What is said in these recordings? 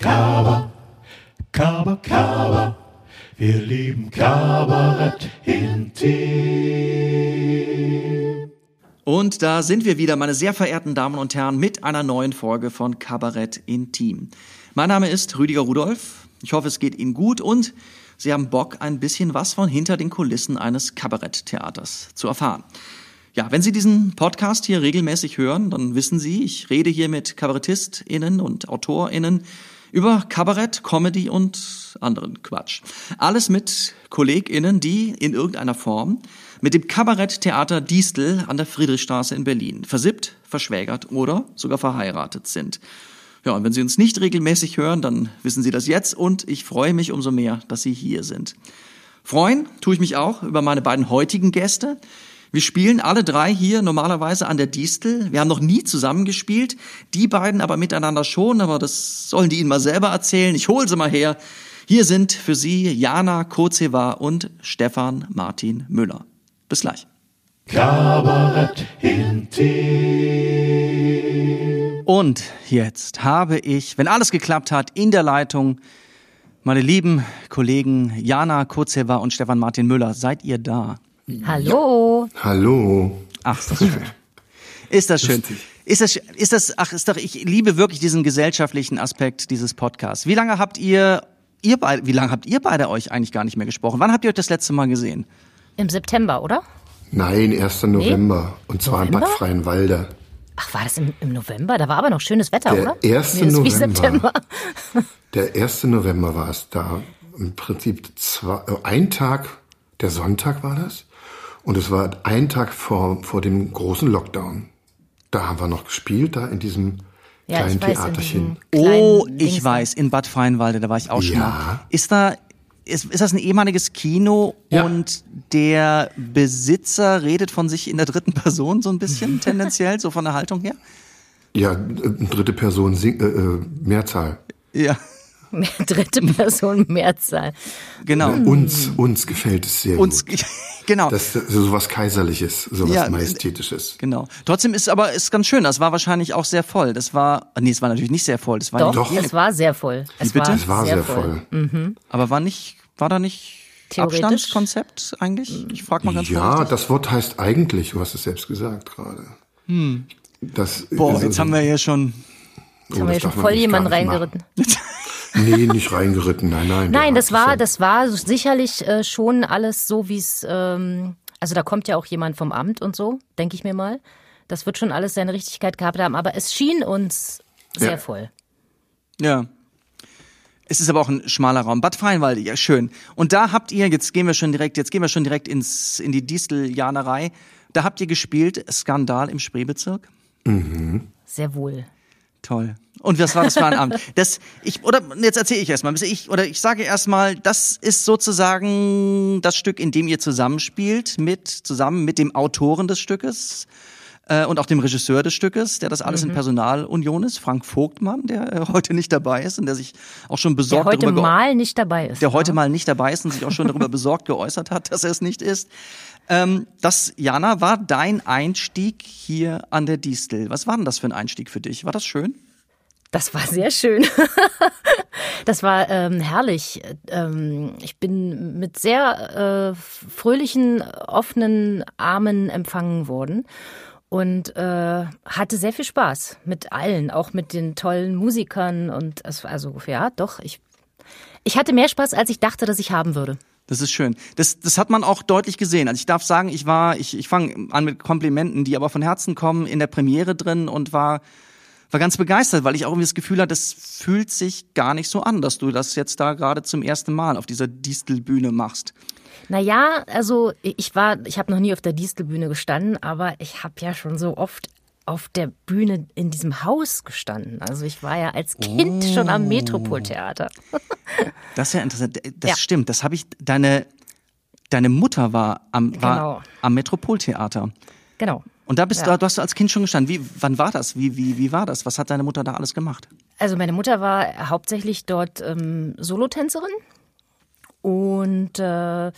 Kaba, Kaba, Kaba. Wir lieben Kabarett intim. Und da sind wir wieder, meine sehr verehrten Damen und Herren, mit einer neuen Folge von Kabarett Intim. Mein Name ist Rüdiger Rudolph. Ich hoffe, es geht Ihnen gut und Sie haben Bock, ein bisschen was von hinter den Kulissen eines Kabaretttheaters zu erfahren. Ja, wenn Sie diesen Podcast hier regelmäßig hören, dann wissen Sie, ich rede hier mit KabarettistInnen und AutorInnen über Kabarett, Comedy und anderen Quatsch. Alles mit KollegInnen, die in irgendeiner Form mit dem Kabaretttheater Distel an der Friedrichstraße in Berlin versippt, verschwägert oder sogar verheiratet sind. Ja, und wenn Sie uns nicht regelmäßig hören, dann wissen Sie das jetzt und ich freue mich umso mehr, dass Sie hier sind. Freuen tue ich mich auch über meine beiden heutigen Gäste. Wir spielen alle drei hier normalerweise an der Distel. Wir haben noch nie zusammen gespielt, die beiden aber miteinander schon, aber das sollen die Ihnen mal selber erzählen. Ich hole sie mal her. Hier sind für Sie Jana Kozeva und Stefan Martin Müller. Bis gleich. Kabarett. Und jetzt habe ich, wenn alles geklappt hat, in der Leitung meine lieben Kollegen Jana Kozeva und Stefan Martin Müller. Seid ihr da? Hallo. Hallo. Ach, ist das schön. Ist das schön. Ist das, ist das, ach, ist doch, ich liebe wirklich diesen gesellschaftlichen Aspekt dieses Podcasts. Wie lange habt ihr, ihr beide, wie lange habt ihr beide euch eigentlich gar nicht mehr gesprochen? Wann habt ihr euch das letzte Mal gesehen? Im September, oder? Nein, 1. November. Und zwar in Bad November? Freienwalde. Ach, war das im, im November? Da war aber noch schönes Wetter, Der oder? 1. Nee, das ist wie November. September. Der 1. November war es da. Im Prinzip zwei, äh, ein Tag, der Sonntag war das. Und es war ein Tag vor, vor dem großen Lockdown. Da haben wir noch gespielt, da in diesem Ja, kleinen Theaterchen. Oh, ich weiß, in Bad Freienwalde, da war ich auch schon Ja. mal. Ist da, ist, ist das ein ehemaliges Kino Ja. und der Besitzer redet von sich in der dritten Person so ein bisschen tendenziell, so von der Haltung her? Ja, äh, dritte Person, Sing, äh, äh, Mehrzahl. Ja, da. Dritte Person Mehrzahl. genau. Uns, uns gefällt es sehr Uns, gut. genau. Das ist sowas Kaiserliches, sowas Ja, Majestätisches. Genau. Trotzdem ist aber ist ganz schön. Das war wahrscheinlich auch sehr voll. Das war, nee, es war natürlich nicht sehr voll. Das war Doch, nicht, Doch. es war sehr voll. Es bitte? war, Es war sehr voll. aber war nicht, war da nicht? Abstandskonzept eigentlich? Ich frage mal ganz Ja, vorsichtig. das Wort heißt eigentlich, du hast es selbst gesagt gerade. Das, Boah, also- jetzt haben wir hier schon. Jetzt haben wir das hier schon voll jemanden reingeritten. Nee, nicht reingeritten, nein, nein. Nein, das war, das war sicherlich äh, schon alles so, wie es, ähm, also da kommt ja auch jemand vom Amt und so, denke ich mir mal. Das wird schon alles seine Richtigkeit gehabt haben, aber es schien uns sehr Ja. voll. Ja. Es ist aber auch ein schmaler Raum. Bad Freienwalde, ja schön. Und da habt ihr, jetzt gehen wir schon direkt, jetzt gehen wir schon direkt ins, in die Disteljanerei. Da habt ihr gespielt, Skandal im Spreebezirk. Sehr wohl. Toll. Und was war das für ein Abend? Das, ich, oder jetzt erzähle ich erstmal, ich, oder ich sage erstmal, das ist sozusagen das Stück, in dem ihr zusammenspielt, mit, zusammen mit dem Autoren des Stückes äh, und auch dem Regisseur des Stückes, der das alles Mhm. in Personalunion ist, Frank Vogtmann, der äh, heute nicht dabei ist und der sich auch schon Der besorgt heute darüber mal nicht dabei ist. der heute mal nicht dabei ist und sich auch schon darüber besorgt geäußert hat, dass er es nicht ist. Ähm, das, Jana, war dein Einstieg hier an der Distel. Was war denn das für ein Einstieg für dich? War das schön? Das war sehr schön. Das war ähm, herrlich. Ähm, ich bin mit sehr äh, fröhlichen, offenen Armen empfangen worden und äh, hatte sehr viel Spaß mit allen, auch mit den tollen Musikern und es, also ja, doch ich ich hatte mehr Spaß, als ich dachte, dass ich haben würde. Das ist schön. Das, das hat man auch deutlich gesehen. Also ich darf sagen, ich war, ich, ich fange an mit Komplimenten, die aber von Herzen kommen, in der Premiere drin und war, war ganz begeistert, weil ich auch irgendwie das Gefühl hatte, das fühlt sich gar nicht so an, dass du das jetzt da gerade zum ersten Mal auf dieser Distelbühne machst. Naja, also ich war, ich habe noch nie auf der Distelbühne gestanden, aber ich habe ja schon so oft auf der Bühne in diesem Haus gestanden. Also ich war ja als Kind schon am Metropoltheater. Das ist ja interessant. Das Ja. stimmt. Das habe ich. Deine deine Mutter war am war Genau. am Metropoltheater. Genau. Und da bist Ja. du, du hast du als Kind schon gestanden. Wie, wann war das? Wie, wie, wie war das? Was hat deine Mutter da alles gemacht? Also meine Mutter war hauptsächlich dort ähm, Solotänzerin und äh,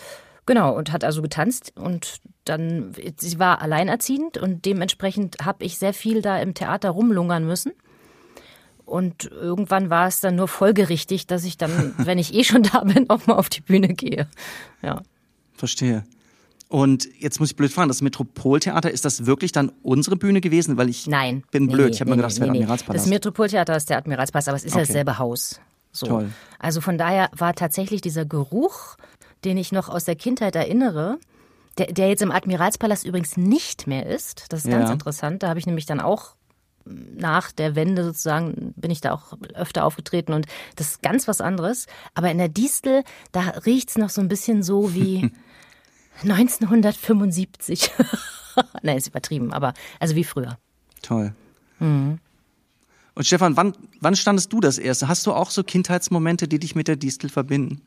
genau und hat also getanzt und dann sie war alleinerziehend und dementsprechend habe ich sehr viel da im Theater rumlungern müssen Und irgendwann war es dann nur folgerichtig, dass ich dann, wenn ich eh schon da bin, auch mal auf die Bühne gehe. Ja. Verstehe. Und jetzt muss ich blöd fragen, das Metropoltheater, ist das wirklich dann unsere Bühne gewesen? Weil ich Nein. bin Nee, blöd. ich habe mir nee, gedacht, es nee, wäre nee. Admiralspalast. Das Metropoltheater ist der Admiralspalast, aber es ist ja Okay. dasselbe Haus. So. Toll. Also von daher war tatsächlich dieser Geruch, den ich noch aus der Kindheit erinnere, der, der jetzt im Admiralspalast übrigens nicht mehr ist. Das ist ganz Ja. interessant. Da habe ich nämlich dann auch nach der Wende sozusagen bin ich da auch öfter aufgetreten und das ist ganz was anderes. Aber in der Distel, da riecht's noch so ein bisschen so wie 1975. Nein, ist übertrieben, aber also wie früher. Toll. Mhm. Und Stefan, wann, wann standest du das erste? Hast du auch so Kindheitsmomente, die dich mit der Distel verbinden?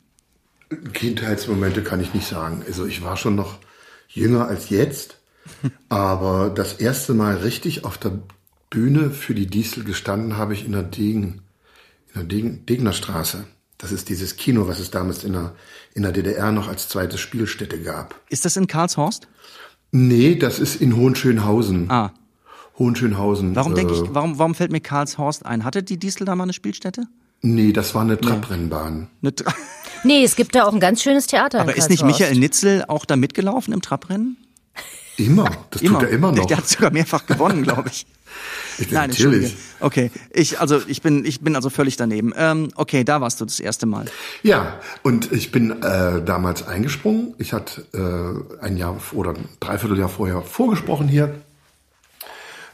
Kindheitsmomente kann ich nicht sagen. Also ich war schon noch jünger als jetzt, aber das erste Mal richtig auf der Bühne für die Diesel gestanden habe ich in der Degen, in der Degen, Degnerstraße. Das ist dieses Kino, was es damals in der, in der DDR noch als zweite Spielstätte gab. Ist das in Karlshorst? Nee, das ist in Hohenschönhausen. Ah. Hohenschönhausen. Warum denke äh, ich, warum, warum fällt mir Karlshorst ein? Hatte die Distel da mal eine Spielstätte? Nee, das war eine Trabrennbahn. Eine Tra- Nee, es gibt da auch ein ganz schönes Theater. Aber in ist nicht. Michael Nitzel auch da mitgelaufen im Trabrennen? Immer. Das tut er immer noch. Der hat sogar mehrfach gewonnen, glaube ich. Ich- Nein, natürlich. Okay, ich also ich bin ich bin also völlig daneben. Ähm, okay, da warst du das erste Mal. Ja, und ich bin äh, damals eingesprungen. Ich hatte äh, ein Jahr oder ein Dreivierteljahr vorher vorgesprochen hier.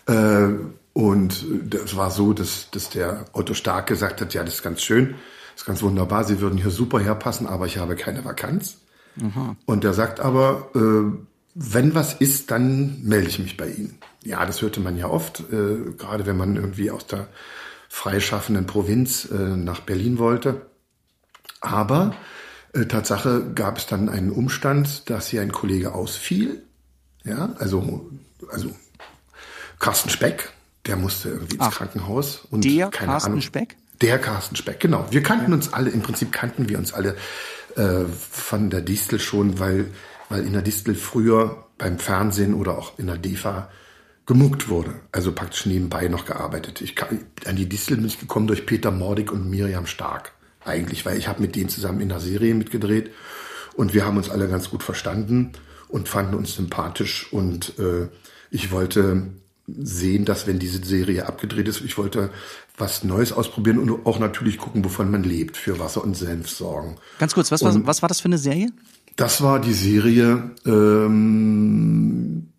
Äh, und das war so, dass, dass der Otto Stark gesagt hat, ja, das ist ganz schön, ist ganz wunderbar, Sie würden hier super herpassen, aber ich habe keine Vakanz. Und der sagt aber, äh, wenn was ist, dann melde ich mich bei Ihnen. Ja, das hörte man ja oft, äh, gerade wenn man irgendwie aus der freischaffenden Provinz äh, nach Berlin wollte. Aber äh, Tatsache gab es dann einen Umstand, dass hier ein Kollege ausfiel. Ja, also, also Carsten Speck, der musste irgendwie ins Ach, Krankenhaus. Und der keine Carsten Ahnung, Speck? Der Carsten Speck, genau. Wir kannten uns alle, im Prinzip kannten wir uns alle äh, von der Distel schon, weil, weil in der Distel früher beim Fernsehen oder auch in der DEFA gemuckt wurde. Also praktisch nebenbei noch gearbeitet. Ich kann, an die Distel bin ich gekommen durch Peter Mordig und Miriam Stark. Eigentlich, weil ich habe mit denen zusammen in der Serie mitgedreht und wir haben uns alle ganz gut verstanden und fanden uns sympathisch und äh, ich wollte sehen, dass wenn diese Serie abgedreht ist, ich wollte was Neues ausprobieren und auch natürlich gucken, wovon man lebt, für Wasser und Senf sorgen. Ganz kurz, was, war, was war das für eine Serie? Das war die Serie ähm,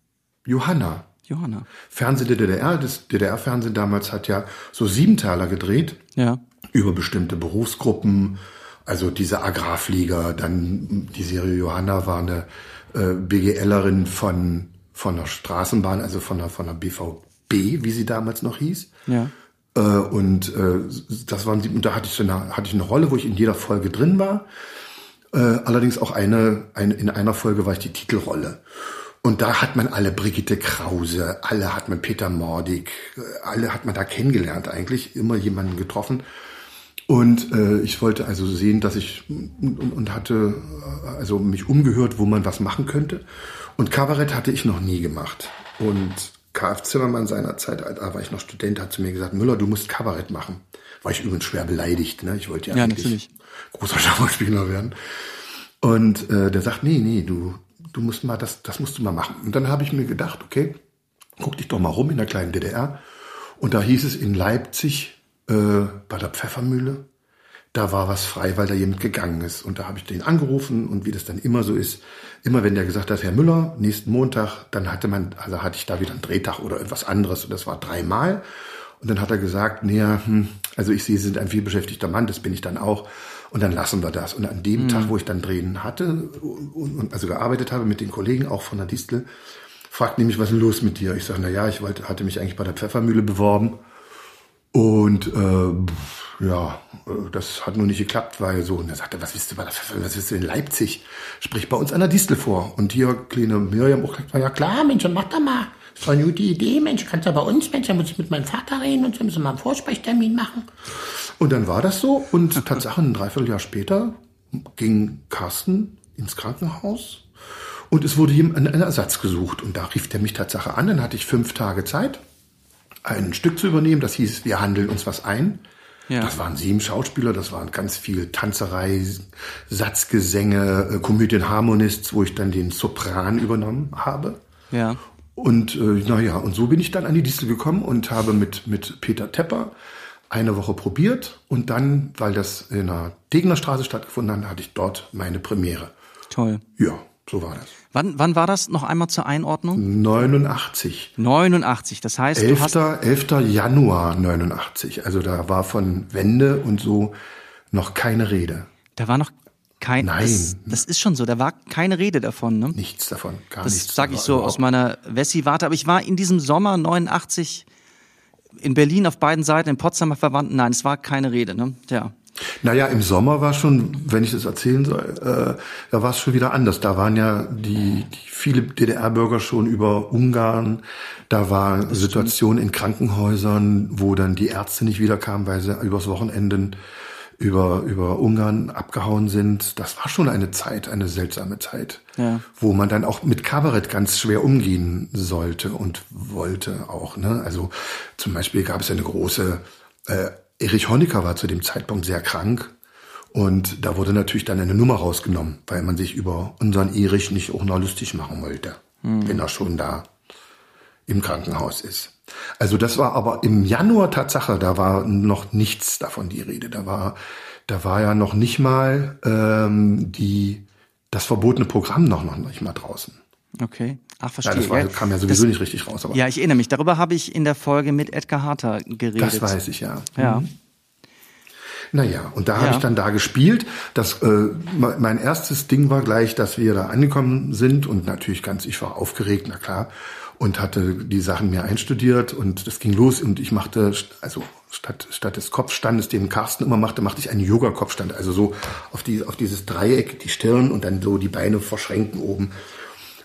Johanna. Johanna. Fernsehen der DDR, das DDR-Fernsehen damals hat ja so Siebenteiler gedreht Ja. über bestimmte Berufsgruppen, also diese Agrarflieger, dann die Serie Johanna war eine äh, BGLerin von von der Straßenbahn, also von der von der BVB, wie sie damals noch hieß. Ja. Äh, und äh, das waren sie, und da hatte ich so eine, hatte ich eine Rolle, wo ich in jeder Folge drin war. Äh, allerdings auch eine, eine, in einer Folge war ich die Titelrolle. Und da hat man alle Brigitte Krause, alle hat man Peter Mordig, äh, alle hat man da kennengelernt eigentlich, immer jemanden getroffen. Und äh, ich wollte also sehen, dass ich und, und hatte also mich umgehört, wo man was machen könnte. Und Kabarett hatte ich noch nie gemacht. Und KF Zimmermann seinerzeit, da war ich noch Student, hat zu mir gesagt, Müller, du musst Kabarett machen. War ich übrigens schwer beleidigt, ne? Ich wollte ja, Ja, eigentlich natürlich. großer Schauspieler werden. Und äh, der sagt, nee, nee, du, du musst mal, das, das musst du mal machen. Und dann habe ich mir gedacht, okay, guck dich doch mal rum in der kleinen DDR. Und da hieß es in Leipzig, äh, bei der Pfeffermühle, da war was frei, weil da jemand gegangen ist. Und da habe ich den angerufen und wie das dann immer so ist, immer wenn der gesagt hat, Herr Müller, nächsten Montag, dann hatte man, also hatte ich da wieder einen Drehtag oder etwas anderes und das war dreimal. Und dann hat er gesagt, nee, hm, also ich sehe, Sie sind ein vielbeschäftigter Mann, das bin ich dann auch. Und dann lassen wir das. Und an dem Tag, wo ich dann drehen hatte und, und also gearbeitet habe mit den Kollegen, auch von der Distel, fragt nämlich, was ist los mit dir? Ich sage, na ja, ich wollte, hatte mich eigentlich bei der Pfeffermühle beworben. Und äh, ja, äh, das hat nur nicht geklappt, weil so, und er sagte, was willst du was willst du in Leipzig? Sprich bei uns an der Distel vor. Und hier kleine Miriam auch gesagt, ja klar, Mensch, dann mach doch mal. Das war eine gute Idee, Mensch, kannst du bei uns, Mensch, dann muss ich mit meinem Vater reden und so müssen wir mal einen Vorsprechtermin machen. Und dann war das so und Tatsache, ein Dreivierteljahr später ging Carsten ins Krankenhaus und es wurde ihm ein, ein Ersatz gesucht. Und da rief der mich Tatsache an, dann hatte ich fünf Tage Zeit ein Stück zu übernehmen. Das hieß, wir handeln uns was ein. Ja. Das waren sieben Schauspieler, das waren ganz viel Tanzerei, Satzgesänge, äh, Komödien Harmonists, wo ich dann den Sopran übernommen habe. Ja. Und äh, naja, und so bin ich dann an die Distel gekommen und habe mit, mit Peter Tepper eine Woche probiert und dann, weil das in der Degener Straße stattgefunden hat, hatte ich dort meine Premiere. Toll. Ja, so war das. Wann, wann war das noch einmal zur Einordnung? 89. 89. Das heißt, du hast 11. 11. Januar 89. Also da war von Wende und so noch keine Rede. Da war noch kein. Nein. Das, das ist schon so. Da war keine Rede davon. Ne? Nichts davon, gar Das nichts. sage ich so aus meiner Wessi-Warte. Aber ich war in diesem Sommer 89 in Berlin auf beiden Seiten, in Potsdamer Verwandten. Nein, es war keine Rede. Ne? Ja. Naja, im Sommer war schon, wenn ich das erzählen soll, äh, da war es schon wieder anders. Da waren ja die, die viele DDR-Bürger schon über Ungarn. Da war Situation in Krankenhäusern, wo dann die Ärzte nicht wiederkamen, weil sie übers Wochenende über, über Ungarn abgehauen sind. Das war schon eine Zeit, eine seltsame Zeit, Ja. wo man dann auch mit Kabarett ganz schwer umgehen sollte und wollte auch. Ne? Also zum Beispiel gab es eine große, äh, Erich Honecker war zu dem Zeitpunkt sehr krank und da wurde natürlich dann eine Nummer rausgenommen, weil man sich über unseren Erich nicht auch noch lustig machen wollte, wenn er schon da im Krankenhaus ist. Also das war aber im Januar Tatsache, da war noch nichts davon die Rede. Da war, da war ja noch nicht mal ähm, die das verbotene Programm noch noch nicht mal draußen. Okay. Ach, Ja, verstehe. das war, gell? kam ja sowieso das, nicht richtig raus. Aber Ja, ich erinnere mich. Darüber habe ich in der Folge mit Edgar Harter geredet. das weiß ich ja. Ja. Naja, und da habe Ja. ich dann da gespielt. Das, äh, me- mein erstes Ding war gleich, dass wir da angekommen sind und natürlich ganz, ich war aufgeregt, na klar, und hatte die Sachen mir einstudiert und das ging los und ich machte, also statt, statt des Kopfstandes, den Carsten immer machte, machte ich einen Yoga-Kopfstand, also so auf, die, auf dieses Dreieck, die Stirn und dann so die Beine verschränken oben.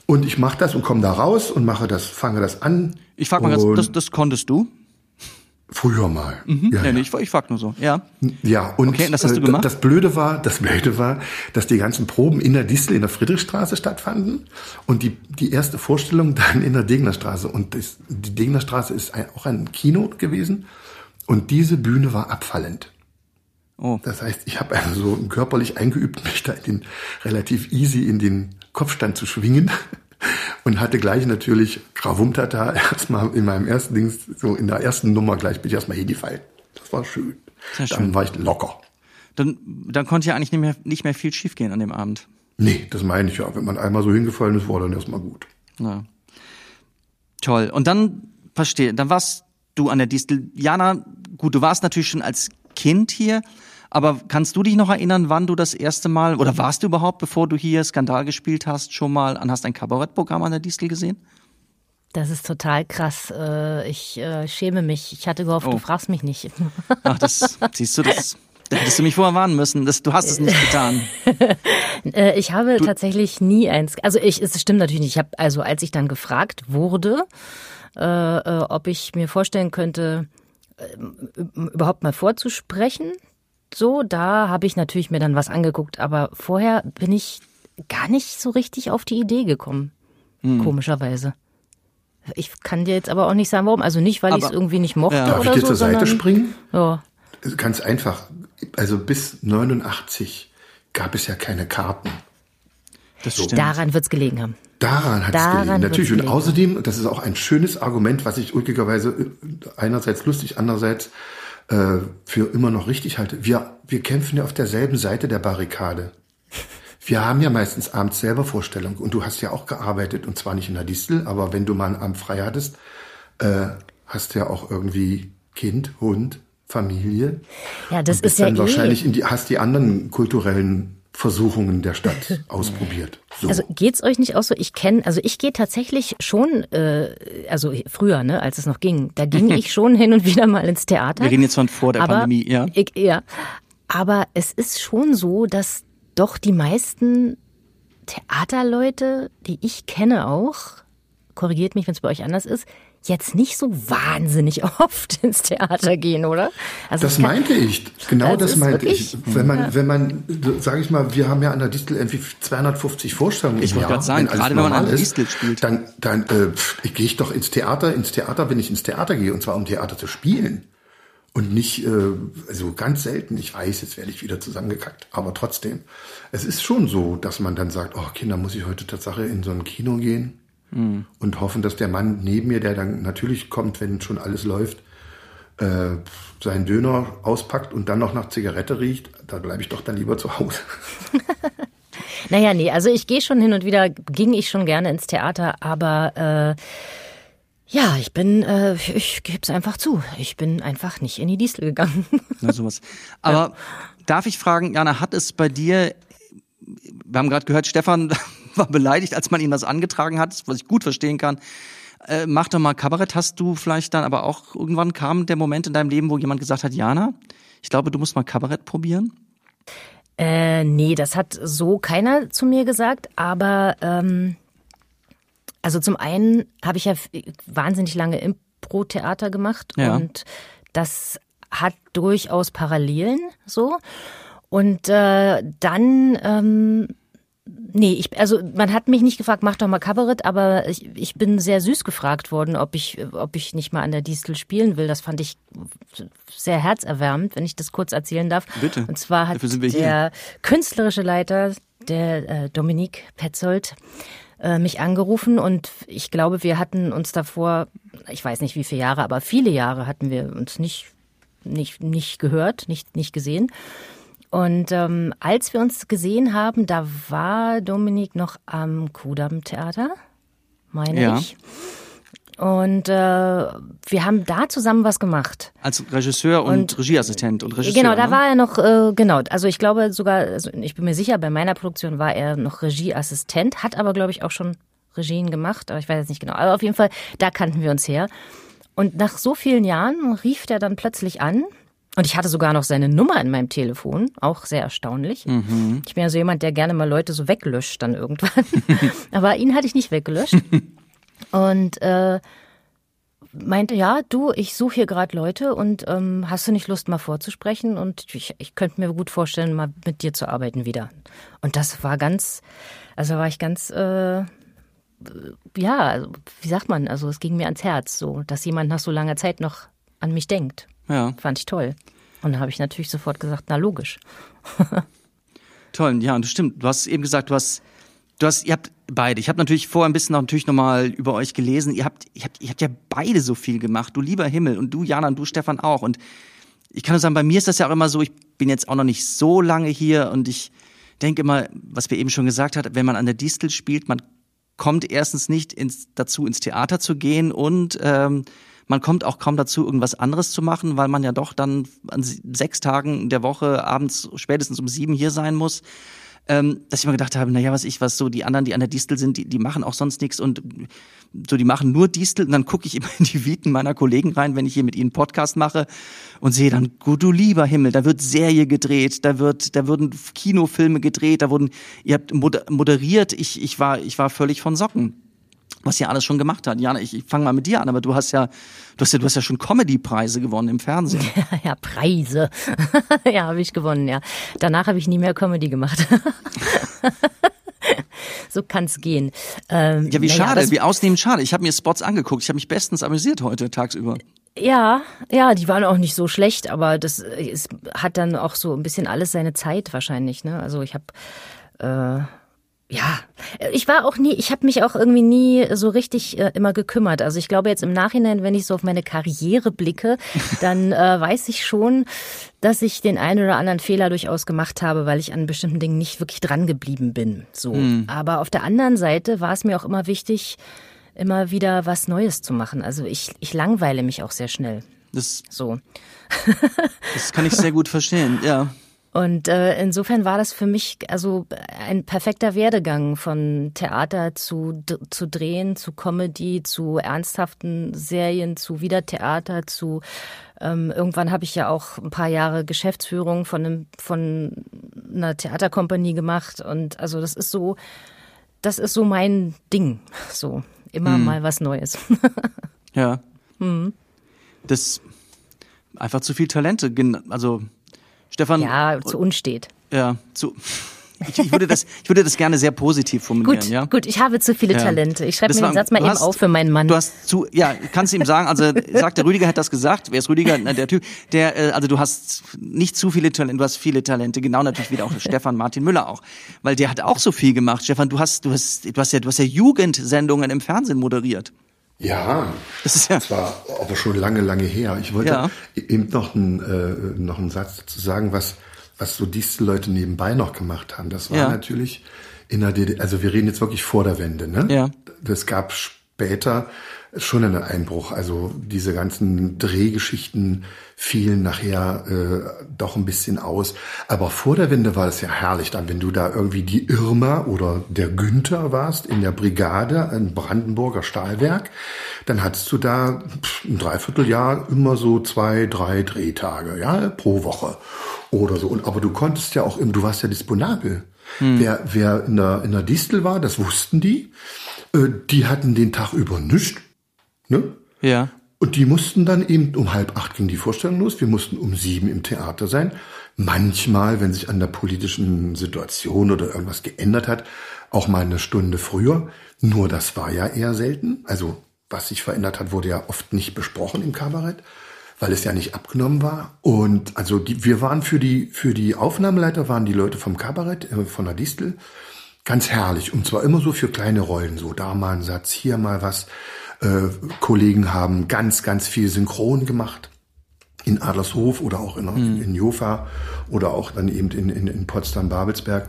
Und ich mache das und komme da raus und mache das, fange das an. Ich frage mal ganz, das, das konntest du? Früher mal. Mhm. Ja, nee, ich, ich frag nur so. Ja. Ja, und Okay, und das hast du äh, gemacht? das Blöde war, das Blöde war, dass die ganzen Proben in der Distel in der Friedrichstraße stattfanden und die, die erste Vorstellung dann in der Degnerstraße. Und das, die Degnerstraße ist ein, auch ein Kino gewesen und diese Bühne war abfallend. Oh. Das heißt, ich habe also so körperlich eingeübt, mich da in den, relativ easy in den Kopfstand zu schwingen und hatte gleich natürlich Gravumtata erstmal in meinem ersten Dings, so in der ersten Nummer gleich bin ich erstmal hingefallen. Das war schön. Sehr Dann schön. war ich locker. Dann, dann konnte ja eigentlich nicht mehr, nicht mehr viel schiefgehen an dem Abend. Nee, das meine ich ja. Wenn man einmal so hingefallen ist, war dann erstmal gut. Ja. Toll. Und dann, verstehe, dann warst du an der Distel. Jana, gut, du warst natürlich schon als Kind hier, aber kannst du dich noch erinnern, wann du das erste Mal, oder warst du überhaupt, bevor du hier Skandal gespielt hast, schon mal und hast ein Kabarettprogramm an der Distel gesehen? Das ist total krass. Äh, Ich äh, schäme mich. Ich hatte gehofft, Oh. du fragst mich nicht. Ach, das, siehst du, das, da hättest du mich vorher warnen müssen. Das, du hast es nicht getan. Äh, Ich habe tatsächlich nie eins. Also ich, es stimmt natürlich nicht. Ich habe also, als ich dann gefragt wurde, äh, ob ich mir vorstellen könnte, überhaupt mal vorzusprechen, so, da habe ich natürlich mir dann was angeguckt. Aber vorher bin ich gar nicht so richtig auf die Idee gekommen, Hm. komischerweise. Ich kann dir jetzt aber auch nicht sagen, warum. Also nicht, weil ich es irgendwie nicht mochte Ja. Darf oder ich dir so, zur Seite sondern springen? ja. Ganz einfach. Also bis 89 gab es ja keine Karten. Das stimmt. daran wird's gelegen haben. Daran hat es gelegen. Natürlich. Und außerdem, das ist auch ein schönes Argument, was ich ulkigerweise äh, einerseits lustig, andererseits äh, für immer noch richtig halte. Wir, wir kämpfen ja auf derselben Seite der Barrikade. Wir haben ja meistens abends selber Vorstellungen und du hast ja auch gearbeitet und zwar nicht in der Distel, aber wenn du mal einen Abend frei hattest, äh, hast du ja auch irgendwie Kind, Hund, Familie. Ja, das ist ja eh. wahrscheinlich in die, hast die anderen kulturellen Versuchungen der Stadt ausprobiert. So. Also geht's euch nicht auch so? Ich kenne, also ich gehe tatsächlich schon, äh, also früher, ne, als es noch ging, da ging ich schon hin und wieder mal ins Theater. Wir reden jetzt von vor der aber, Pandemie, ja. Ich, ja. Aber es ist schon so, dass doch die meisten Theaterleute, die ich kenne auch, korrigiert mich, wenn es bei euch anders ist, jetzt nicht so wahnsinnig oft ins Theater gehen, oder? Also Das ich kann- meinte ich. Genau Das das, meinte wirklich- ich. Wenn man, wenn man, sage ich mal, wir haben ja an der Distel irgendwie 250 Vorstellungen. Ich im wollte Jahr, gerade sagen, wenn gerade wenn man an der ist, Distel spielt. Dann, dann äh, gehe ich doch ins Theater, ins Theater, wenn ich ins Theater gehe, und zwar um Theater zu spielen. Und nicht, äh, also ganz selten, ich weiß, jetzt werde ich wieder zusammengekackt, aber trotzdem. Es ist schon so, dass man dann sagt, oh Kinder, muss ich heute Tatsache in so ein Kino gehen? Und hoffen, dass der Mann neben mir, der dann natürlich kommt, wenn schon alles läuft, äh, seinen Döner auspackt und dann noch nach Zigarette riecht, da bleibe ich doch dann lieber zu Hause. Naja, nee, also ich gehe schon hin und wieder, ging ich schon gerne ins Theater, aber äh, ja, ich bin, äh, ich gebe es einfach zu, ich bin einfach nicht in die Distel gegangen. Na, sowas. Aber darf ich fragen, Jana, hat es bei dir, wir haben gerade gehört, Stefan war beleidigt, als man ihm das angetragen hat, was ich gut verstehen kann. Äh, mach doch mal Kabarett. Hast du vielleicht dann aber auch irgendwann kam der Moment in deinem Leben, wo jemand gesagt hat, Jana, ich glaube, du musst mal Kabarett probieren? Äh, nee, das hat so keiner zu mir gesagt, aber ähm, also zum einen habe ich ja wahnsinnig lange Impro-Theater gemacht Ja. und das hat durchaus Parallelen so. Und äh, dann, ähm, nee, ich, also man hat mich nicht gefragt, mach doch mal Kabarett, aber ich, ich bin sehr süß gefragt worden, ob ich, ob ich nicht mal an der Distel spielen will. Das fand ich sehr herzerwärmend, wenn ich das kurz erzählen darf. Bitte. Und zwar hat der künstlerische Leiter, der äh, Dominik Petzold, äh, mich angerufen und ich glaube, wir hatten uns davor, ich weiß nicht wie viele Jahre, aber viele Jahre hatten wir uns nicht, nicht, nicht gehört, nicht, nicht gesehen. Und ähm, als wir uns gesehen haben, da war Dominik noch am Kudamm Theater, meine Ja. ich. Und äh, wir haben da zusammen was gemacht. Als Regisseur und, Und- Regieassistent und Regisseur. Genau, da ne? war er noch, äh, genau, also ich glaube sogar, also ich bin mir sicher, bei meiner Produktion war er noch Regieassistent, hat aber, glaube ich, auch schon Regien gemacht, aber ich weiß jetzt nicht genau. Aber auf jeden Fall, da kannten wir uns her. Und nach so vielen Jahren rief der dann plötzlich an. Und ich hatte sogar noch seine Nummer in meinem Telefon, auch sehr erstaunlich. Ich bin ja so jemand, der gerne mal Leute so weglöscht dann irgendwann. aber ihn hatte ich nicht weggelöscht. Und äh, meinte, ja, du, ich suche hier gerade Leute und ähm, hast du nicht Lust, mal vorzusprechen? Und ich, ich könnte mir gut vorstellen, mal mit dir zu arbeiten wieder. Und das war ganz, also war ich ganz, äh, ja, also, wie sagt man, also es ging mir ans Herz, so, dass jemand nach so langer Zeit noch an mich denkt. Ja, Fand ich toll. Und dann habe ich natürlich sofort gesagt, na logisch. toll. Ja, und das stimmt. Du hast eben gesagt, du hast, du hast, ihr habt beide. Ich habe natürlich vorher ein bisschen noch, natürlich nochmal über euch gelesen. Ihr habt, ihr habt, ihr habt ja beide so viel gemacht. Du lieber Himmel und du Jana und du Stefan auch. Und ich kann nur sagen, bei mir ist das ja auch immer so. Ich bin jetzt auch noch nicht so lange hier und ich denke immer, was wir eben schon gesagt hat, wenn man an der Distel spielt, man kommt erstens nicht ins, dazu, ins Theater zu gehen und ähm, man kommt auch kaum dazu, irgendwas anderes zu machen, weil man ja doch dann an sechs Tagen der Woche abends spätestens um sieben hier sein muss. Ähm, dass ich mir gedacht habe, naja, was ich, was so die anderen, die an der Distel sind, die, die machen auch sonst nichts und so, die machen nur Distel. Und dann gucke ich immer in die Viten meiner Kollegen rein, wenn ich hier mit ihnen Podcast mache und sehe dann, gut, du lieber Himmel, da wird Serie gedreht, da wird, da wurden Kinofilme gedreht, da wurden, ihr habt moder- moderiert, ich, ich war, ich war völlig von Socken was ihr alles schon gemacht hat. Jana, ich, ich fange mal mit dir an, aber du hast ja, du hast ja, du hast ja schon Comedy-Preise gewonnen im Fernsehen. ja, Preise. ja, habe ich gewonnen, ja. Danach habe ich nie mehr Comedy gemacht. so kann's gehen. Ähm, Ja, wie schade, das- wie ausnehmend schade. Ich habe mir Spots angeguckt, ich habe mich bestens amüsiert heute tagsüber. Ja, ja, die waren auch nicht so schlecht, aber das äh, es hat dann auch so ein bisschen alles seine Zeit wahrscheinlich. Ne? Also ich habe äh, ja, ich war auch nie, ich habe mich auch irgendwie nie so richtig äh, immer gekümmert. Also ich glaube jetzt im Nachhinein, wenn ich so auf meine Karriere blicke, dann äh, weiß ich schon, dass ich den einen oder anderen Fehler durchaus gemacht habe, weil ich an bestimmten Dingen nicht wirklich dran geblieben bin. So, aber auf der anderen Seite war es mir auch immer wichtig, immer wieder was Neues zu machen. Also ich, ich langweile mich auch sehr schnell. Das, So. das kann ich sehr gut verstehen, ja. Und äh, insofern war das für mich also ein perfekter Werdegang von Theater zu, zu Drehen, zu Comedy, zu ernsthaften Serien, zu wieder Theater, zu ähm, irgendwann habe ich ja auch ein paar Jahre Geschäftsführung von einem von einer Theaterkompanie gemacht und also das ist so das ist so mein Ding, so immer mal was Neues. Ja. Das einfach zu viel Talente. Also Stefan, Ja, zu unstet. ja, zu. Ich, ich würde das, ich würde das gerne sehr positiv formulieren, Gut, ja. gut, ich habe zu viele Ja. Talente. Ich schreibe mir den Satz mal eben hast- auf für meinen Mann. Du hast zu, ja, kannst ihm sagen, also sagt der Rüdiger hat das gesagt. Wer ist Rüdiger? Na, der Typ, der, äh, also du hast nicht zu viele Talente, du hast viele Talente. Genau natürlich wieder auch Stefan Martin Müller auch, weil der hat auch so viel gemacht. Stefan, du hast, du hast, du hast ja, du hast ja Jugendsendungen im Fernsehen moderiert. Ja, Das ist ja, das war aber schon lange, lange her. Ich wollte Ja. eben noch einen, äh, noch einen Satz dazu sagen, was, was so diese Leute nebenbei noch gemacht haben. Das war Ja. natürlich in der DDR, also wir reden jetzt wirklich vor der Wende, ne? Ja. Das gab später schon einen Einbruch. Also diese ganzen Drehgeschichten fielen nachher äh, doch ein bisschen aus. Aber vor der Wende war es ja herrlich dann, wenn du da irgendwie die Irma oder der Günther warst in der Brigade, ein Brandenburger Stahlwerk, dann hattest du da ein Dreivierteljahr immer so zwei, drei Drehtage, ja, pro Woche oder so. Und aber du konntest ja auch, im- du warst ja disponabel. Wer, wer in der, in der Distel war, das wussten die. Äh, die hatten den Tag über nichts. Ne? ja, Und die mussten dann eben um halb acht ging die Vorstellung los. Wir mussten um sieben im Theater sein. Manchmal, wenn sich an der politischen Situation oder irgendwas geändert hat, auch mal eine Stunde früher. Nur das war ja eher selten. Also was sich verändert hat, wurde ja oft nicht besprochen im Kabarett, weil es ja nicht abgenommen war. Und also die, wir waren für die für die Aufnahmeleiter waren die Leute vom Kabarett äh, von der Distel ganz herrlich und zwar immer so für kleine Rollen, so da mal ein Satz, hier mal was. Äh, Kollegen haben ganz, ganz viel Synchron gemacht in Adlershof oder auch in, in Jofa oder auch dann eben in, in, in Potsdam-Babelsberg.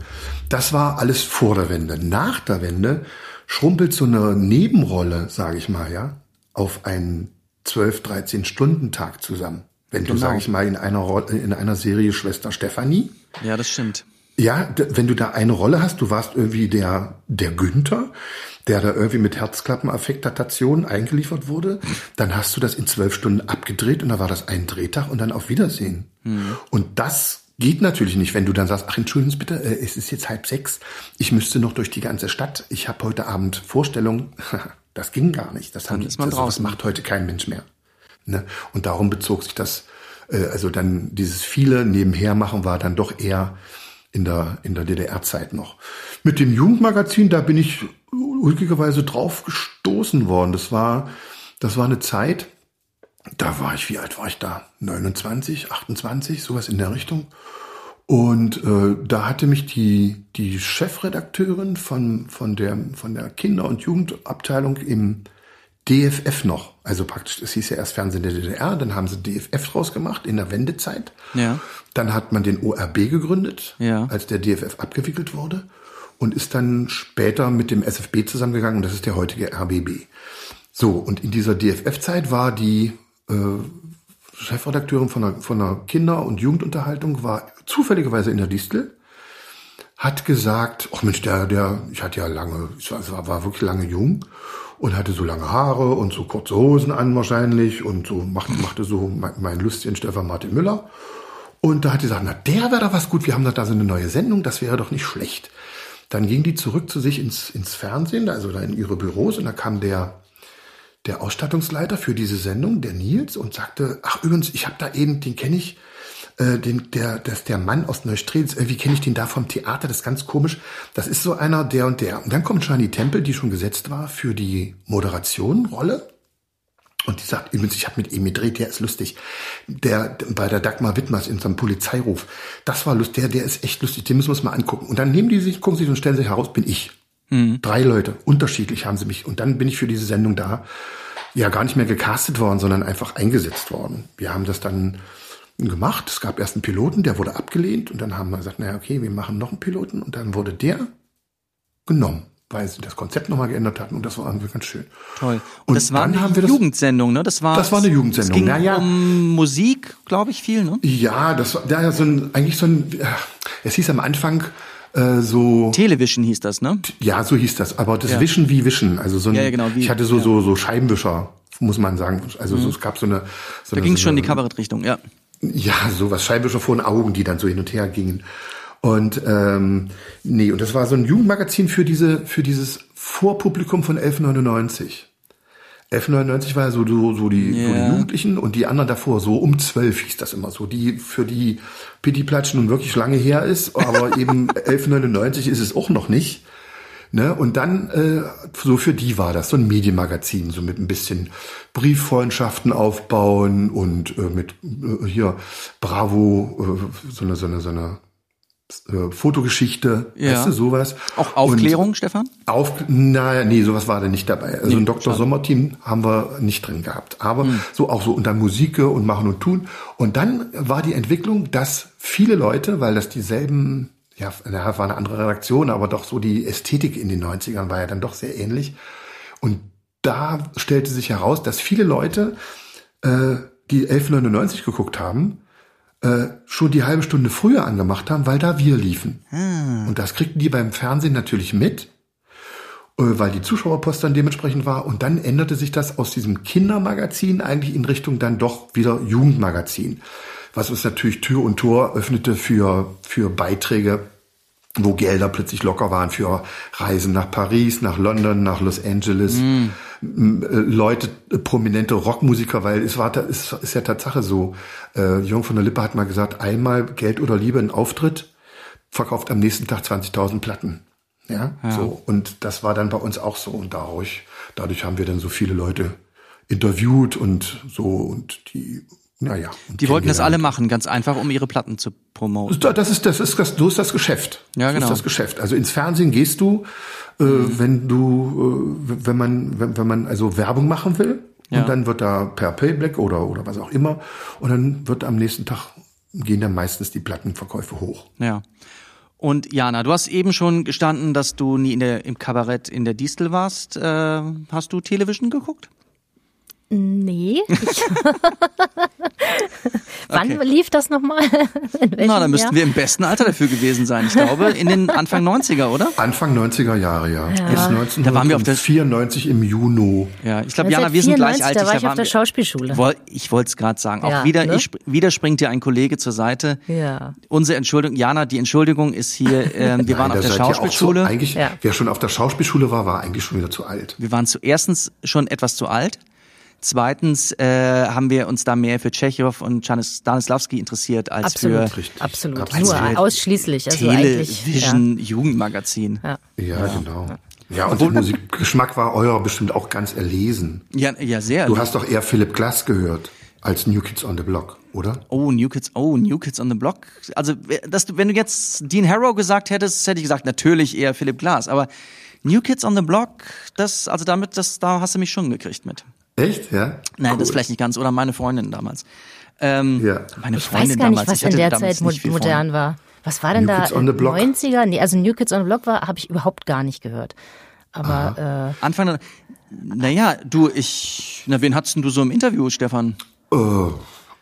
Das war alles vor der Wende. Nach der Wende schrumpelt so eine Nebenrolle, sage ich mal, ja, auf einen 12, 13 Stunden Tag zusammen. Wenn du, Genau. sage ich mal, in einer, Rolle, in einer Serie Schwester Stefanie, ja, das stimmt. ja, wenn du da eine Rolle hast, du warst irgendwie der, der Günther, der da irgendwie mit Herzklappenaffektation eingeliefert wurde, dann hast du das in zwölf Stunden abgedreht und da war das ein Drehtag und dann auf Wiedersehen. Und das geht natürlich nicht, wenn du dann sagst, ach entschuldigen Sie bitte, äh, es ist jetzt halb sechs, ich müsste noch durch die ganze Stadt, ich habe heute Abend Vorstellung. Das ging gar nicht. Das, haben, ist man das, das macht heute kein Mensch mehr. Ne? Und darum bezog sich das, äh, also dann dieses viele nebenher machen war dann doch eher in der, in der DDR-Zeit noch. Mit dem Jugendmagazin, da bin ich ulkigerweise drauf gestoßen worden. Das war, das war eine Zeit, da war ich, wie alt war ich da? 29, 28, sowas in der Richtung. Und äh, da hatte mich die, die Chefredakteurin von, von, der, von der Kinder- und Jugendabteilung im DFF noch, also praktisch, es hieß ja erst Fernsehen der DDR, dann haben sie DFF draus gemacht in der Wendezeit. Ja. Dann hat man den ORB gegründet, Ja. als der DFF abgewickelt wurde und ist dann später mit dem SFB zusammengegangen und das ist der heutige RBB. So, und in dieser DFF-Zeit war die äh, Chefredakteurin von der, von der Kinder- und Jugendunterhaltung, war zufälligerweise in der Distel, hat gesagt, ach Mensch, der, der, ich hatte ja lange, ich war, war wirklich lange jung und hatte so lange Haare und so kurze Hosen an wahrscheinlich und so machte, machte so mein, mein Lustchen Stefan Martin Müller. Und da hat die gesagt, na, der wäre doch was gut, wir haben doch da so eine neue Sendung, das wäre doch nicht schlecht. Dann ging die zurück zu sich ins, ins Fernsehen, also da in ihre Büros und da kam der, der Ausstattungsleiter für diese Sendung, der Nils, und sagte, ach übrigens, ich habe da eben, den kenne ich, äh, den, der, das der Mann aus Neustrelitz, irgendwie kenne ich den da vom Theater, das ist ganz komisch. Das ist so einer, der und der. Und dann kommt Shani Tempel, die schon gesetzt war für die Moderation-Rolle. Und die sagt, übrigens, ich habe mit ihm gedreht, der ist lustig. Der bei der Dagmar Wittmers in so einem Polizeiruf, das war lustig, der, der ist echt lustig, den müssen wir uns mal angucken. Und dann nehmen die sich, gucken sich und stellen sich heraus, bin ich. Drei Leute, unterschiedlich haben sie mich. Und dann bin ich für diese Sendung da, ja gar nicht mehr gecastet worden, sondern einfach eingesetzt worden. Wir haben das dann gemacht. Es gab erst einen Piloten, der wurde abgelehnt. Und dann haben wir gesagt, naja, okay, wir machen noch einen Piloten. Und dann wurde der genommen, weil sie das Konzept nochmal geändert hatten. Und das war irgendwie ganz schön. Toll. Und, Und das war dann eine haben wir das- Jugendsendung, ne? Das war Das war eine Jugendsendung, Es ging na ja. um Musik, glaube ich, viel, ne? Ja, das war ja so ein, eigentlich so ein, äh, es hieß am Anfang äh, so, Television hieß das, ne? ja, so hieß das, aber das Ja. Wischen wie Wischen, also so ein, Ja, ja, genau, wie- ich hatte so, ja. Mhm. so, so Scheibenwischer, muss man sagen, also so, es gab so eine, so Da ging so schon in die Kabarettrichtung, ja. Ja, sowas, Scheibenwischer vor den Augen, die dann so hin und her gingen. Und ähm, nee, und das war so ein Jugendmagazin für diese, für dieses Vorpublikum von 1199. 1199 war ja so, so, so, die, so die. Jugendlichen und die anderen davor, so um zwölf hieß das immer so. Die, für die Pitti Platsch nun wirklich lange her ist, aber eben 1199 ist es auch noch nicht. Ne? Und dann, äh, so für die war das, so ein Medienmagazin, so mit ein bisschen Brieffreundschaften aufbauen und äh, mit äh, hier Bravo, äh, so eine, so eine, so eine äh, Fotogeschichte, Ja. weißt du, sowas. Auch Und Aufklärung, Stefan? auf, naja, nee, sowas war da nicht dabei. Also Nee, ein Dr. Sommer-Team haben wir nicht drin gehabt. Aber so auch so unter Musik und Machen und Tun. Und dann war die Entwicklung, dass viele Leute, weil das dieselben, ja, war eine andere Redaktion, aber doch so die Ästhetik in den 90ern war ja dann doch sehr ähnlich. Und da stellte sich heraus, dass viele Leute, äh, die 1199 geguckt haben, äh, schon die halbe Stunde früher angemacht haben, weil da wir liefen. Und das kriegten die beim Fernsehen natürlich mit, äh, weil die Zuschauerpost dann dementsprechend war. Und dann änderte sich das aus diesem Kindermagazin eigentlich in Richtung dann doch wieder Jugendmagazin. Was uns natürlich Tür und Tor öffnete für, für Beiträge, wo Gelder plötzlich locker waren für Reisen nach Paris, nach London, nach Los Angeles. M- äh, Leute, äh, prominente Rockmusiker, weil es war, es ist ja Tatsache so. Äh, Jürgen von der Lippe hat mal gesagt, einmal Geld oder Liebe ein Auftritt, verkauft am nächsten Tag 20.000 Platten. Ja, so. Und das war dann bei uns auch so. Und dadurch, dadurch haben wir dann so viele Leute interviewt und so und die, naja. Die wollten das alle machen, ganz einfach, um ihre Platten zu promoten. Da- Das ist, das ist, das, so ist das Geschäft. Ja, So genau. ist das Geschäft. Also ins Fernsehen gehst du, äh, wenn du, äh, wenn man, wenn, wenn man also Werbung machen will. Ja. Und dann wird da per Payback oder, oder was auch immer. Und dann wird am nächsten Tag gehen dann meistens die Plattenverkäufe hoch. Ja. Und Jana, du hast eben schon gestanden, dass du nie in der, im Kabarett in der Distel warst. Äh, hast du Television geguckt? Nee. Wann Okay. lief das nochmal? Na, da müssten wir im besten Alter dafür gewesen sein. Ich glaube, in den Anfang 90er, oder? Anfang 90er Jahre, ja. Bis Da waren wir auf der- 1994 im Juni. Ja, ich glaube, Jana, wir sind 1994, gleich alt. Da war ich auf waren der Schauspielschule. Woll, ich wollte es gerade sagen. Auch Ja, wieder, ne? ich, wieder springt dir ein Kollege zur Seite. Ja. Unsere Entschuldigung, Jana, die Entschuldigung ist hier, ähm, wir waren Nein, auf der da Schauspielschule. So, eigentlich, Ja. wer schon auf der Schauspielschule war, war eigentlich schon wieder zu alt. wir waren zuerstens schon etwas zu alt. Zweitens äh, haben wir uns da mehr für Tschechow und Stanislavski interessiert als Absolut. für Richtig. Absolut. Absolut. Nur ausschließlich. Also eigentlich. Ja. Television Jugendmagazin. Ja. Ja, genau. Ja, und der Musikgeschmack war euer bestimmt auch ganz erlesen. Ja, ja, sehr. Du hast doch eher Philipp Glass gehört als New Kids on the Block, oder? Oh, New Kids, oh, New Kids on the Block. Also, dass du, wenn du jetzt Dean Harrow gesagt hättest, hätte ich gesagt, natürlich eher Philipp Glass. Aber New Kids on the Block, das, also damit, das, da hast du mich schon gekriegt mit. Echt? Ja? Nein, Cool. das vielleicht nicht ganz. Oder meine Freundin damals. Ähm, Ja. Meine Ich Freundin weiß gar nicht, damals. was ich in hatte der Zeit modern war. Was war denn New da? Kids on the Block? 90er? Nee, also New Kids on the Block war, habe ich überhaupt gar nicht gehört. Aber Freunde. Anfang, naja, du, ich, na, wen hattest denn du so im Interview, Stefan? Äh,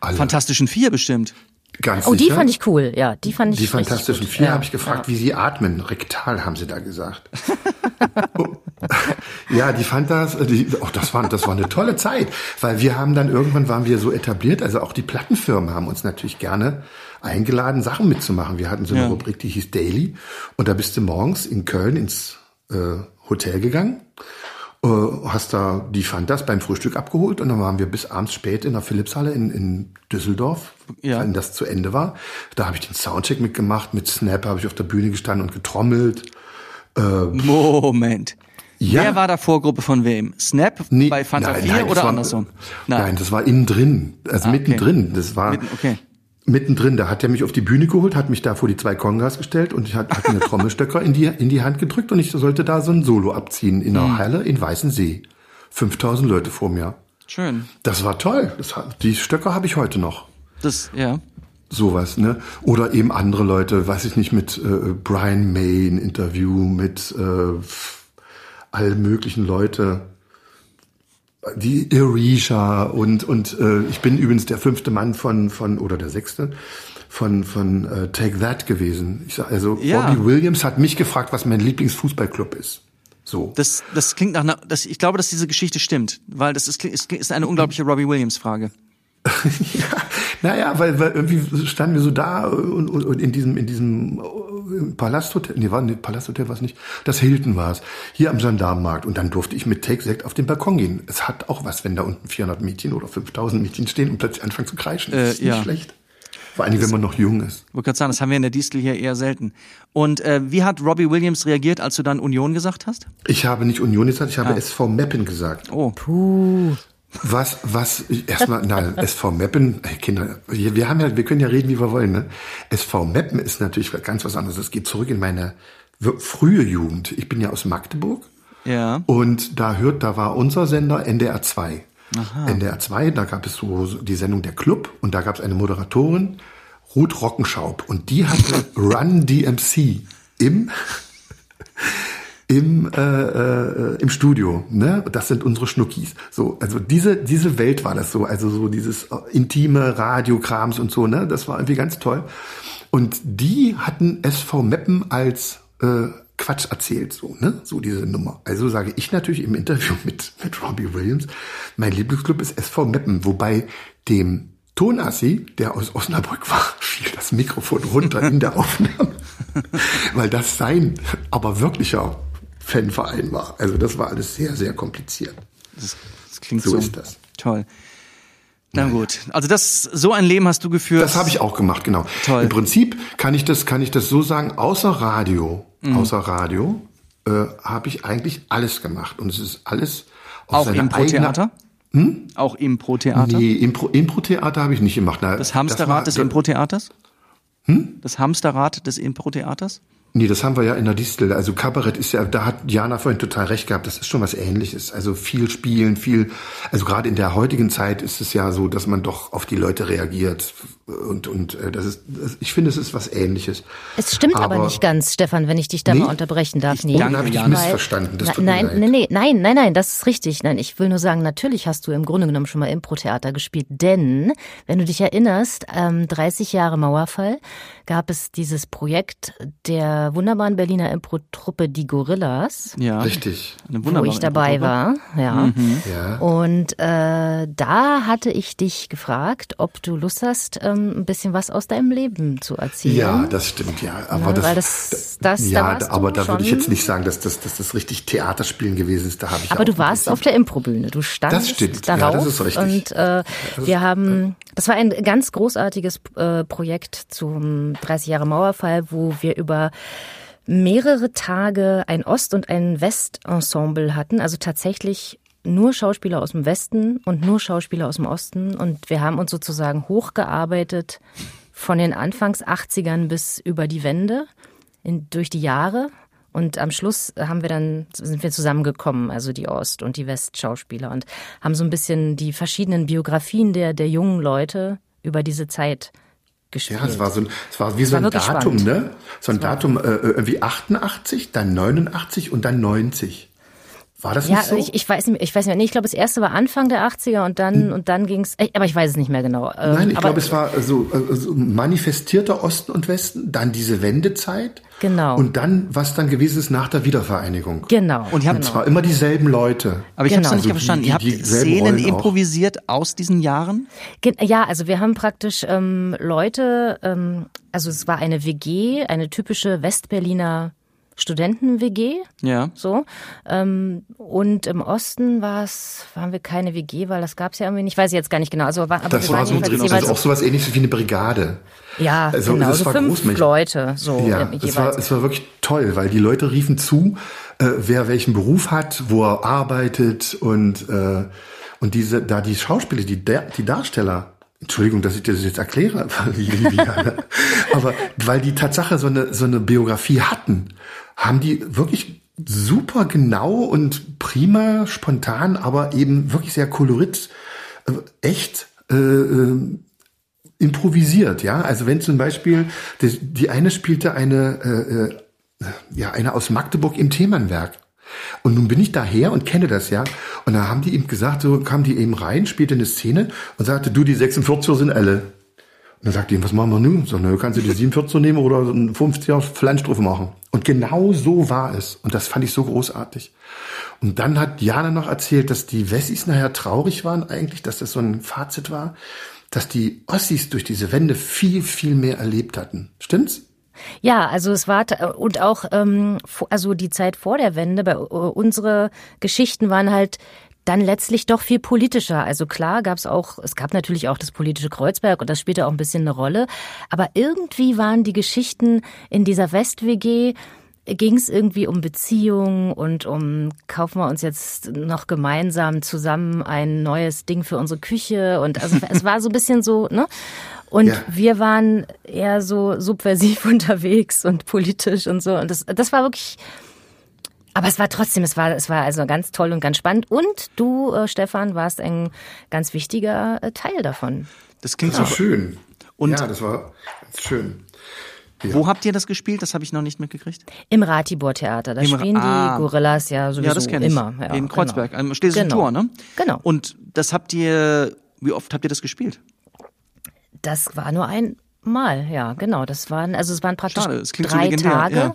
alle. Fantastischen Vier bestimmt. Ganz äh, oh, die sicher. fand ich cool. Ja, die fand ich Die Fantastischen gut. Vier ja. habe ich gefragt, wie sie atmen. Rektal haben sie da gesagt. ja, die fand das, äh, die, oh, das war, das war eine tolle Zeit, weil wir haben dann irgendwann waren wir so etabliert, also auch die Plattenfirmen haben uns natürlich gerne eingeladen, Sachen mitzumachen. Wir hatten so eine Ja. Rubrik, die hieß Daily und da bist du morgens in Köln ins äh, Hotel gegangen äh, hast da die Fantas beim Frühstück abgeholt und dann waren wir bis abends spät in der Philipshalle in, in Düsseldorf, Ja. wenn das zu Ende war. Da habe ich den Soundcheck mitgemacht, mit Snap habe ich auf der Bühne gestanden und getrommelt. Moment. Ja. Wer war da Vorgruppe von wem? Snap Nee, bei Fanta nein, 4 nein, oder war, andersrum? Nein. das war innen drin, also Ah, okay. mittendrin. Das war Mitten- okay. mittendrin. Da hat er mich auf die Bühne geholt, hat mich da vor die zwei Kongas gestellt und ich hat, hat mir eine Trommelstöcker in die, in die Hand gedrückt und ich sollte da so ein Solo abziehen in Hm. einer Halle in Weißensee. 5000 Leute vor mir. Schön. Das war toll. Das, hat- die Stöcker habe ich heute noch. Das, ja. Sowas, ne? Oder eben andere Leute, weiß ich nicht, mit äh, Brian May ein Interview, mit äh, all möglichen Leute. Die Erisha und und äh, ich bin übrigens der fünfte Mann von von oder der sechste von von äh, Take That gewesen. Ich sag, also Ja. Robbie Williams hat mich gefragt, was mein Lieblingsfußballclub ist. So. Das, das klingt nach einer, das, ich glaube, dass diese Geschichte stimmt, weil das ist, ist, ist eine unglaubliche Robbie Williams Frage. Ja, naja, weil, weil irgendwie standen wir so da und, und, und in diesem, in diesem Palasthotel, nee, war, nee, Palasthotel war es nicht, das Hilton war es, hier am Gendarmenmarkt. Und dann durfte ich mit Take Sekt auf den Balkon gehen. Es hat auch was, wenn da unten 400 Mädchen oder 5000 Mädchen stehen und plötzlich anfangen zu kreischen. Das Äh, ist nicht ja. schlecht. Vor allem, wenn man noch jung ist. Ich wollte gerade sagen, das haben wir in der Distel hier eher selten. Und äh, wie hat Robbie Williams reagiert, als du dann Union gesagt hast? Ich habe nicht Union gesagt, ich habe SV Meppen gesagt. Oh, Was, was, erstmal, nein, SV Meppen, ey, Kinder, wir, haben ja, wir können ja reden, wie wir wollen, ne? SV Meppen ist natürlich ganz was anderes. Das geht zurück in meine frühe Jugend. Ich bin ja aus Magdeburg. ja. Und da hört, da war unser Sender NDR 2. NDR 2, da gab es so so die Sendung Der Club und da gab es eine Moderatorin, Ruth Rockenschaub. Und die hatte Run DMC im, im, äh, äh, im Studio. Ne? Das sind unsere Schnuckis. So, also diese, diese Welt war das so. Also so dieses äh, intime Radiokrams und so, ne? Das war irgendwie ganz toll. Und die hatten SV Meppen als äh, Quatsch erzählt, so, ne? So diese Nummer. Also sage ich natürlich im Interview mit, mit Robbie Williams, mein Lieblingsclub ist SV Meppen, wobei dem Tonassi, der aus Osnabrück war, fiel das Mikrofon runter in der Aufnahme, weil das sein, aber wirklicher Fanverein war. Also das war alles sehr, sehr kompliziert. Das, das klingt So so. ist das. Toll. Na gut. Also das, so ein Leben hast du geführt. Das habe ich auch gemacht, genau. Toll. Im Prinzip kann ich das, kann ich das so sagen, außer Radio, Mhm. außer Radio, äh, habe ich eigentlich alles gemacht. Und es ist alles auf Auch Impro-Theater? Auch Impro-Theater? Nee, Impro- Impro-Theater habe ich nicht gemacht. Na, Das war- Hamsterrad des das- Impro-Theaters? Hm? Das Hamsterrad des Impro-Theaters? Nee, das haben wir ja in der Distel. Also Kabarett ist ja, da hat Jana vorhin total recht gehabt, das ist schon was ähnliches. Also viel spielen, viel, also gerade in der heutigen Zeit ist es ja so, dass man doch auf die Leute reagiert. Und, und äh, das ist, das, ich finde, es ist was ähnliches. Es stimmt aber, Aber- nicht ganz, Stefan, wenn ich dich da Nee? mal unterbrechen darf. Ich- nee. dann habe ich dich Jana. missverstanden. Das Na, tut mir nein, leid. nee, nee, nein, nein, nein, das ist richtig. Nein, ich will nur sagen, natürlich hast du im Grunde genommen schon mal Impro-Theater gespielt, denn, wenn du dich erinnerst, ähm, 30 Jahre Mauerfall gab es dieses Projekt der wunderbaren Berliner Impro-Truppe Die Gorillas, Ja. Richtig. Eine wo wunderbare ich dabei war, ja. Ja. Und äh, da hatte ich dich gefragt, ob du Lust hast, ähm, ein bisschen was aus deinem Leben zu erzählen. Ja, das stimmt, ja. Aber Ja, das, weil das- das- da ja, du aber da würde ich jetzt nicht sagen, dass das, dass das richtig Theaterspielen gewesen ist. Da habe ich Aber du warst auf der Improbühne. Du standest Das stimmt. Ja, darauf das ist richtig. und äh, wir haben, das war ein ganz großartiges äh, Projekt zum 30 Jahre Mauerfall, wo wir über mehrere Tage ein Ost- und ein Westensemble hatten, also tatsächlich nur Schauspieler aus dem Westen und nur Schauspieler aus dem Osten. Und wir haben uns sozusagen hochgearbeitet von den Anfangs 80ern bis über die Wende in, durch die Jahre. Und am Schluss haben wir dann sind wir zusammengekommen, also die Ost- und die Westschauspieler und haben so ein bisschen die verschiedenen Biografien der der jungen Leute über diese Zeit gespielt. Ja, es war so es war wie so war ein Datum, spannend. ne? So ein Datum, äh, irgendwie 88, dann 89 und dann 90. War das ja, nicht so? ich, ich weiß nicht, ich weiß nicht, nee, ich glaube, das erste war Anfang der 80er und dann und dann ging's, aber ich weiß es nicht mehr genau. Ähm, Nein, ich glaube, es war so, äh, so manifestierter Osten und Westen, dann diese Wendezeit. Genau. Und dann, was dann gewesen ist nach der Wiedervereinigung. genau. Und ihr habt Und zwar immer dieselben Leute. Aber ich Genau. habe es noch nicht Also verstanden. die- Ihr habt die- Szenen Rollen auch. improvisiert aus diesen Jahren? Ja, also wir haben praktisch ähm, Leute, ähm, also es war eine WG, eine typische Westberliner Studenten-WG. Ja. So. Ähm, und im Osten war es, waren wir keine WG, weil das gab es ja irgendwie nicht. Ich weiß jetzt gar nicht genau. Also, war- aber Das war so, jedenfalls das jeweils ist auch sowas ähnliches wie eine Brigade. Ja, Also, genau, das so war fünf großmächtig. Leute so Ja, ähm, es jeweils. war, es war wirklich toll, weil die Leute riefen zu, äh, wer welchen Beruf hat, wo er arbeitet und, äh, und diese, da die Schauspieler, die, der, die Darsteller, Entschuldigung, dass ich das jetzt erkläre, aber weil die Tatsache so eine, so eine Biografie hatten, haben die wirklich super genau und prima, spontan, aber eben wirklich sehr kolorit, äh, echt, äh, äh, improvisiert, ja. Also wenn zum Beispiel die, die eine spielte eine äh, äh, ja eine aus Magdeburg im Themannwerk. Und nun bin ich daher und kenne das ja. Und da haben die ihm gesagt, so kam die eben rein, spielte eine Szene und sagte, du, die 46er sind alle. Dann sagte ihm, was machen wir nun? So, nö, kannst du die 47er nehmen oder einen 50er Flansch drauf machen. Und genau so war es. Und das fand ich so großartig. Und dann hat Jana noch erzählt, dass die Wessis nachher traurig waren eigentlich, dass das so ein Fazit war, dass die Ossis durch diese Wende viel, viel mehr erlebt hatten. Stimmt's? Ja, also es war t- und auch ähm, also die Zeit vor der Wende, bei, äh, unsere Geschichten waren halt dann letztlich doch viel politischer. Also klar gab es auch, es gab natürlich auch das politische Kreuzberg und das spielte auch ein bisschen eine Rolle. Aber irgendwie waren die Geschichten in dieser West-WG ging es irgendwie um Beziehungen und um kaufen wir uns jetzt noch gemeinsam zusammen ein neues Ding für unsere Küche und also es war so ein bisschen so, ne? Und Ja. wir waren eher so subversiv unterwegs und politisch und so und das das war wirklich aber es war trotzdem, es war, es war also ganz toll und ganz spannend. Und du, äh, Stefan, warst ein ganz wichtiger äh, Teil davon. Das klingt Das super. schön. Und- ja, das war schön. Wo habt ihr das gespielt? Das habe ich noch nicht mitgekriegt. Im Ratibor-Theater. Da Im Ra- spielen Ah. die Gorillas ja sowieso Ja, das kenne ich. immer. Ja, in Kreuzberg, Genau. am Schlesischen Genau. Tor, ne? Genau. Und das habt ihr, wie oft habt ihr das gespielt? Das war nur ein Mal, ja, genau. Das waren, also es waren praktisch Schade, es klingt so drei legendär, Tage ja.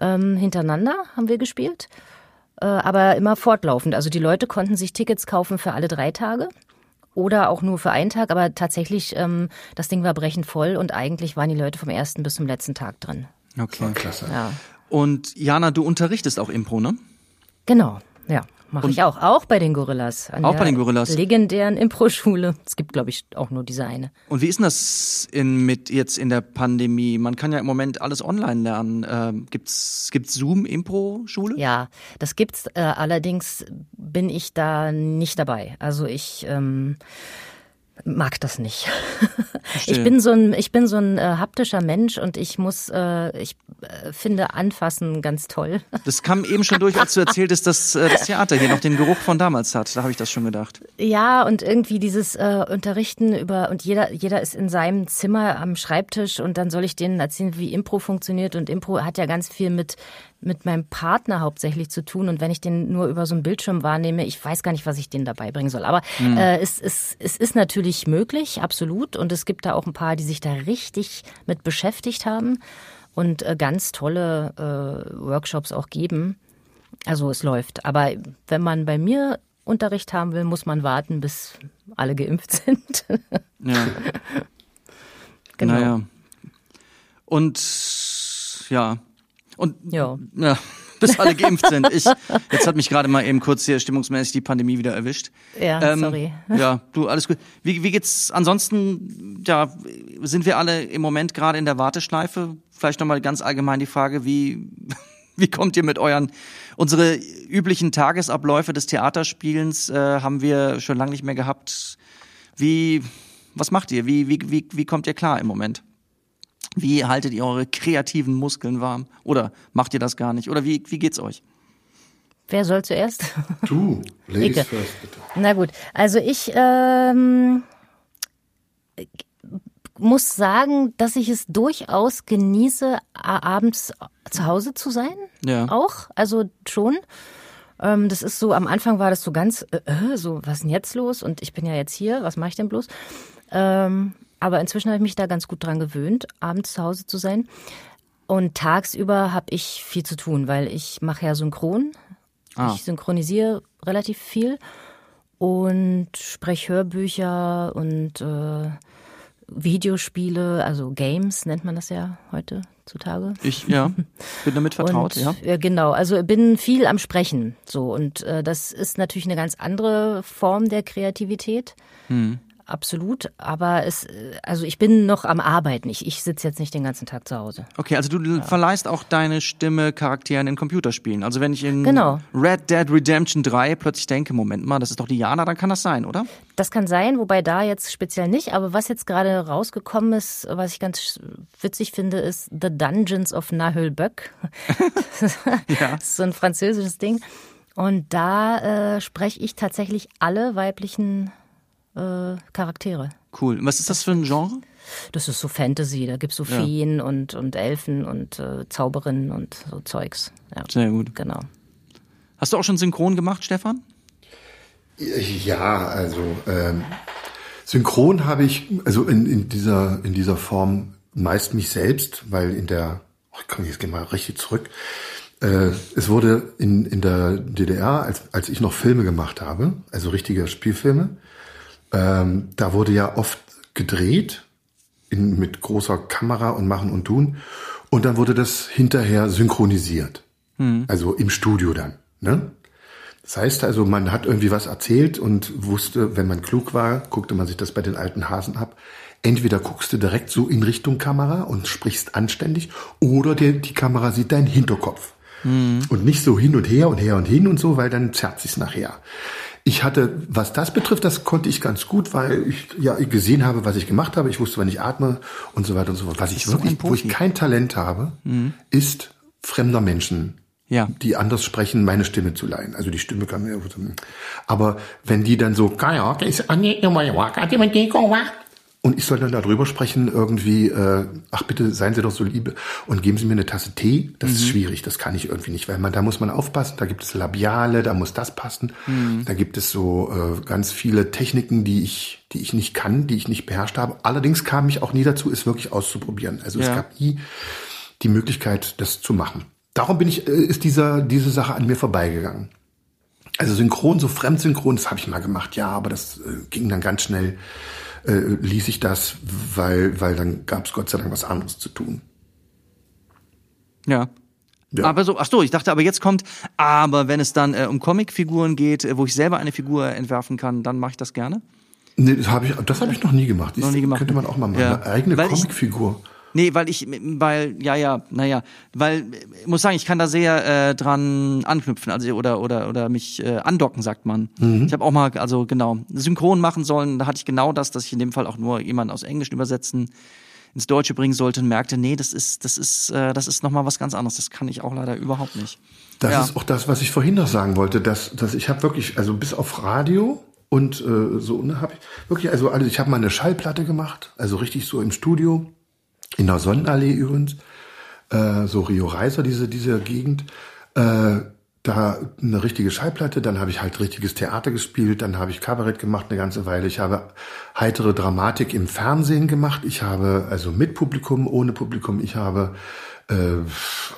Ähm, hintereinander haben wir gespielt. Äh, aber immer fortlaufend. Also die Leute konnten sich Tickets kaufen für alle drei Tage. Oder auch nur für einen Tag, aber tatsächlich, ähm, das Ding war brechend voll und eigentlich waren die Leute vom ersten bis zum letzten Tag drin. Okay. Klasse. Ja. Und Jana, du unterrichtest auch Impro, ne? Genau, ja. Mache ich auch. Auch bei den Gorillas. Auch bei den Gorillas? Legendären Impro-Schule. Es gibt, glaube ich, auch nur diese eine. Und wie ist denn das in, mit jetzt in der Pandemie? Man kann ja im Moment alles online lernen. Ähm, gibt's gibt's Zoom Impro Schule? Ja, das gibt's. Äh, allerdings bin ich da nicht dabei. Also ich ähm, mag das nicht. Ich bin so ein, ich bin so ein äh, haptischer Mensch und ich muss, äh, ich äh, finde Anfassen ganz toll. Das kam eben schon durch, als du erzähltest, dass äh, das Theater hier noch den Geruch von damals hat. Da habe ich das schon gedacht. Ja, und irgendwie dieses äh, Unterrichten über und jeder jeder ist in seinem Zimmer am Schreibtisch und dann soll ich denen erzählen, wie Impro funktioniert und Impro hat ja ganz viel mit mit meinem Partner hauptsächlich zu tun und wenn ich den nur über so einen Bildschirm wahrnehme, ich weiß gar nicht, was ich denen dabei bringen soll. Aber äh, es, es, es ist natürlich möglich, absolut und es gibt da auch ein paar, die sich da richtig mit beschäftigt haben und äh, ganz tolle äh, Workshops auch geben. Also es läuft. Aber wenn man bei mir Unterricht haben will, muss man warten, bis alle geimpft sind. Ja. genau. Naja. Und ja. Und Ja. ja, bis alle geimpft sind. Ich, jetzt hat mich gerade mal eben kurz hier stimmungsmäßig die Pandemie wieder erwischt. Ähm, Ja, sorry. Ja, du, alles gut. Wie, wie geht's ansonsten? Ja, sind wir alle im Moment gerade in der Warteschleife? Vielleicht nochmal ganz allgemein die Frage, wie, wie kommt ihr mit euren, unsere üblichen Tagesabläufe des Theaterspielens äh, haben wir schon lange nicht mehr gehabt. Wie, was macht ihr? Wie, wie, wie, wie kommt ihr klar im Moment? Wie haltet ihr eure kreativen Muskeln warm? Oder macht ihr das gar nicht? Oder wie, wie geht's euch? Wer soll zuerst? Du, Ladies Icke. first, bitte. Na gut, also ich ähm, muss sagen, dass ich es durchaus genieße, abends zu Hause zu sein. Ja. Auch, also schon. Ähm, das ist so, am Anfang war das so ganz, äh, äh, so, was ist denn jetzt los? Und ich bin ja jetzt hier, was mache ich denn bloß? Ähm, aber inzwischen habe ich mich da ganz gut dran gewöhnt, abends zu Hause zu sein. Und tagsüber habe ich viel zu tun, weil ich mache ja Synchron. Ah. Ich synchronisiere relativ viel und spreche Hörbücher und äh, Videospiele, also Games nennt man das ja heutzutage. Ich, ja, bin damit vertraut, und, ja. ja, genau, also bin viel am Sprechen so und äh, das ist natürlich eine ganz andere Form der Kreativität. Hm. Absolut, aber es, äh, also ich bin noch am Arbeiten. Ich, ich sitze jetzt nicht den ganzen Tag zu Hause. Okay, also du verleihst auch deine Stimme Charakteren in Computerspielen. Also wenn ich in Genau. Red Dead Redemption 3 plötzlich denke, Moment mal, das ist doch Diana, dann kann das sein, oder? Das kann sein, wobei da jetzt speziell nicht. Aber was jetzt gerade rausgekommen ist, was ich ganz witzig finde, ist The Dungeons of Nahulböck. Ja. Das ist so ein französisches Ding. Und da äh, spreche ich tatsächlich alle weiblichen äh, Charaktere. Cool. Was ist das für ein Genre? Das ist so Fantasy. Da gibt's so Ja. Feen und, und Elfen und äh, Zauberinnen und so Zeugs. Ja, Sehr gut. genau. Hast du auch schon synchron gemacht, Stefan? Ja, also ähm, synchron habe ich, also in, in dieser in dieser Form meist mich selbst, weil in der, oh, komm, jetzt mal richtig zurück. Äh, es wurde in, in der DDR, als, als ich noch Filme gemacht habe, also richtige Spielfilme, ähm, da wurde ja oft gedreht in, mit großer Kamera und machen und tun. Und dann wurde das hinterher synchronisiert. Also im Studio dann. Ne? Das heißt also, man hat irgendwie was erzählt und wusste, wenn man klug war, guckte man sich das bei den alten Hasen ab. Entweder guckst du direkt so in Richtung Kamera und sprichst anständig, oder die, die Kamera sieht deinen Hinterkopf. Und nicht so hin und her und her und hin und so, weil dann zerrt sich's nachher. Ich hatte, was das betrifft, das konnte ich ganz gut, weil ich ja gesehen habe, was ich gemacht habe. Ich wusste, wann ich atme und so weiter und so fort. Was ich wirklich, wo ich kein Talent habe, ist fremder Menschen Ja. die anders sprechen, meine Stimme zu leihen. Also die Stimme kann mir, aber wenn die dann so, und ich soll dann darüber sprechen, irgendwie, äh, ach bitte, seien Sie doch so liebe und geben Sie mir eine Tasse Tee, das ist schwierig, das kann ich irgendwie nicht, weil man, da muss man aufpassen, da gibt es Labiale, da muss das passen, da gibt es so äh, ganz viele Techniken, die ich, die ich nicht kann, die ich nicht beherrscht habe. Allerdings kam ich auch nie dazu, es wirklich auszuprobieren. Also es Ja. gab nie die Möglichkeit, das zu machen. Darum bin ich, äh, ist dieser, diese Sache an mir vorbeigegangen. Also synchron, so fremdsynchron, das habe ich mal gemacht, ja, aber das äh, ging dann ganz schnell, äh, ließ ich das, weil, weil dann gab es Gott sei Dank was anderes zu tun. Ja. Ja. Aber so, ach so, ich dachte, aber jetzt kommt, aber wenn es dann äh, um Comicfiguren geht, äh, wo ich selber eine Figur entwerfen kann, dann mache ich das gerne. Nee, das habe ich, das habe ich noch nie gemacht. Noch nie gemacht, Könnte man auch mal machen. Ja. Eine eigene Weil ich- Comicfigur. Nee, weil ich, weil, ja, ja, naja, weil, ich muss sagen, ich kann da sehr äh, dran anknüpfen, also oder oder oder mich äh, andocken, sagt man. Ich habe auch mal, also genau, synchron machen sollen, da hatte ich genau das, dass ich in dem Fall auch nur jemanden aus Englisch übersetzen ins Deutsche bringen sollte und merkte, nee, das ist, das ist, äh, das ist nochmal was ganz anderes. Das kann ich auch leider überhaupt nicht. Das Ja. ist auch das, was ich vorhin noch sagen wollte, dass, dass ich habe wirklich, also bis auf Radio und äh, so, ne, habe ich wirklich, also, also ich habe mal eine Schallplatte gemacht, also richtig so im Studio, in der Sonnenallee übrigens, äh, so Rio Reiser, diese, diese Gegend, äh, da eine richtige Schallplatte, dann habe ich halt richtiges Theater gespielt, dann habe ich Kabarett gemacht eine ganze Weile, ich habe heitere Dramatik im Fernsehen gemacht, ich habe also mit Publikum, ohne Publikum, ich habe äh,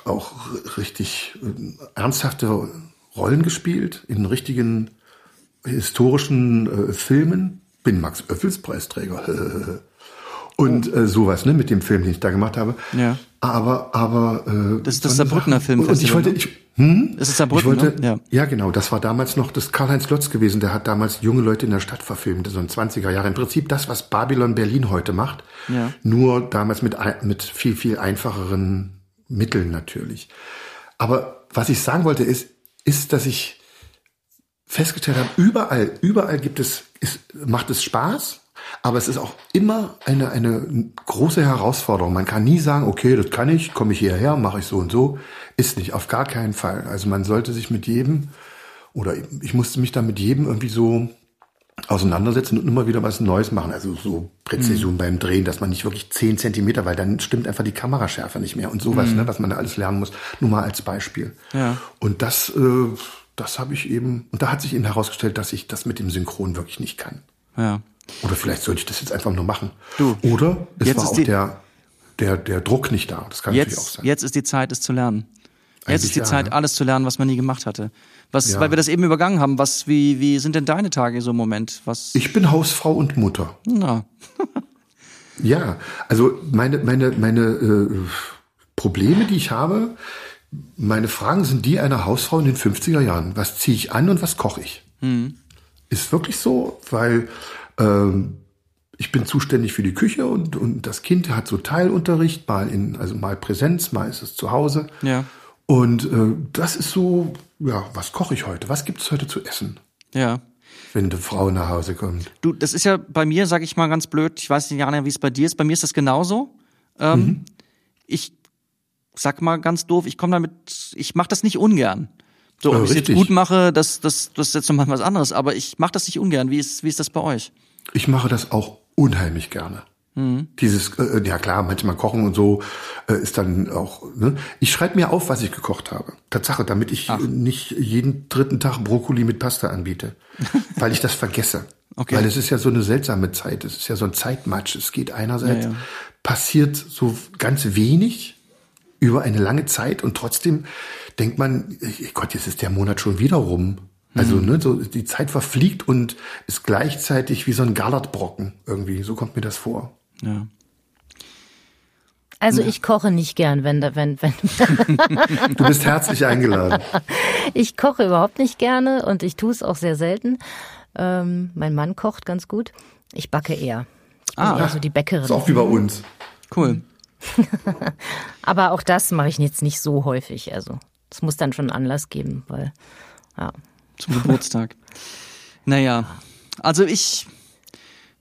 auch richtig äh, ernsthafte Rollen gespielt in richtigen historischen äh, Filmen. Bin Max Öffels Preisträger. Und äh, sowas, ne, mit dem Film, den ich da gemacht habe. Ja. Aber, aber äh, Das ist das Saarbrückener Sache- Und ich wollte, ne? ich, hm? Das ist Ich Saarbrücken, wollte, ne? ja. genau, das war damals noch das Karl-Heinz Lotz gewesen, der hat damals junge Leute in der Stadt verfilmt, so in 20er Jahren. Im Prinzip das, was Babylon Berlin heute macht, Ja. nur damals mit, mit viel, viel einfacheren Mitteln natürlich. Aber was ich sagen wollte ist, ist, dass ich festgestellt habe, überall, überall gibt es, ist, macht es Spaß, aber es ist auch immer eine, eine große Herausforderung. Man kann nie sagen, okay, das kann ich, komme ich hierher, mache ich so und so. Ist nicht, auf gar keinen Fall. Also man sollte sich mit jedem, oder ich musste mich da mit jedem irgendwie so auseinandersetzen und immer wieder was Neues machen. Also so Präzision beim Drehen, dass man nicht wirklich zehn Zentimeter, weil dann stimmt einfach die Kameraschärfe nicht mehr und sowas, ne, was man da alles lernen muss. Nur mal als Beispiel. Ja. Und das, äh, das habe ich eben, und da hat sich eben herausgestellt, dass ich das mit dem Synchron wirklich nicht kann. Ja. Oder vielleicht sollte ich das jetzt einfach nur machen. Du, Oder es jetzt war ist auch der, der, der Druck nicht da. Das kann natürlich auch Jetzt, sein. jetzt ist die Zeit, es zu lernen. Jetzt Eigentlich ist die ja, Zeit, ne? alles zu lernen, was man nie gemacht hatte. Was, Ja. weil wir das eben übergangen haben. Was, wie, wie sind denn deine Tage so im Moment? Was? Ich bin Hausfrau und Mutter. na, Ja, also meine, meine, meine äh, Probleme, die ich habe, meine Fragen sind die einer Hausfrau in den 50er Jahren. Was ziehe ich an und was koche ich? Ist wirklich so, weil ähm, ich bin zuständig für die Küche und, und das Kind hat so Teilunterricht, mal in, also mal Präsenz, mal ist es zu Hause. Ja. Und äh, das ist so, ja, was koche ich heute? Was gibt es heute zu essen, ja. wenn eine Frau nach Hause kommt? Du, das ist ja bei mir, sag ich mal ganz blöd, ich weiß nicht, Jana, wie es bei dir ist. Bei mir ist das genauso. Ähm, Mhm. Ich sag mal ganz doof, ich komme damit, ich mache das nicht ungern. So, ob Äh, ich es jetzt gut mache, das, das, das ist jetzt nochmal was anderes, aber ich mache das nicht ungern. Wie ist, wie ist das bei euch? Ich mache das auch unheimlich gerne. Dieses, äh, ja klar, manchmal kochen und so äh, ist dann auch. Ne? Ich schreibe mir auf, was ich gekocht habe. Tatsache, damit ich äh, nicht jeden dritten Tag Brokkoli mit Pasta anbiete, weil ich das vergesse. Okay. Weil es ist ja so eine seltsame Zeit. Es ist ja so ein Zeitmatch. Es geht einerseits Ja, ja. passiert so ganz wenig über eine lange Zeit und trotzdem denkt man, Gott, jetzt ist der Monat schon wieder rum. Also ne, so die Zeit verfliegt und ist gleichzeitig wie so ein Gallertbrocken irgendwie. So kommt mir das vor. Ja. Also ich koche nicht gern, wenn da, wenn, wenn. Du bist herzlich eingeladen. ich koche überhaupt nicht gerne und ich tue es auch sehr selten. Ähm, mein Mann kocht ganz gut. Ich backe eher. Ich bin Ah. eher so die Bäckerin. Ist auch wie bei uns. Cool. Aber auch das mache ich jetzt nicht so häufig. Also es muss dann schon einen Anlass geben, weil ja. Zum Geburtstag. Naja, also ich,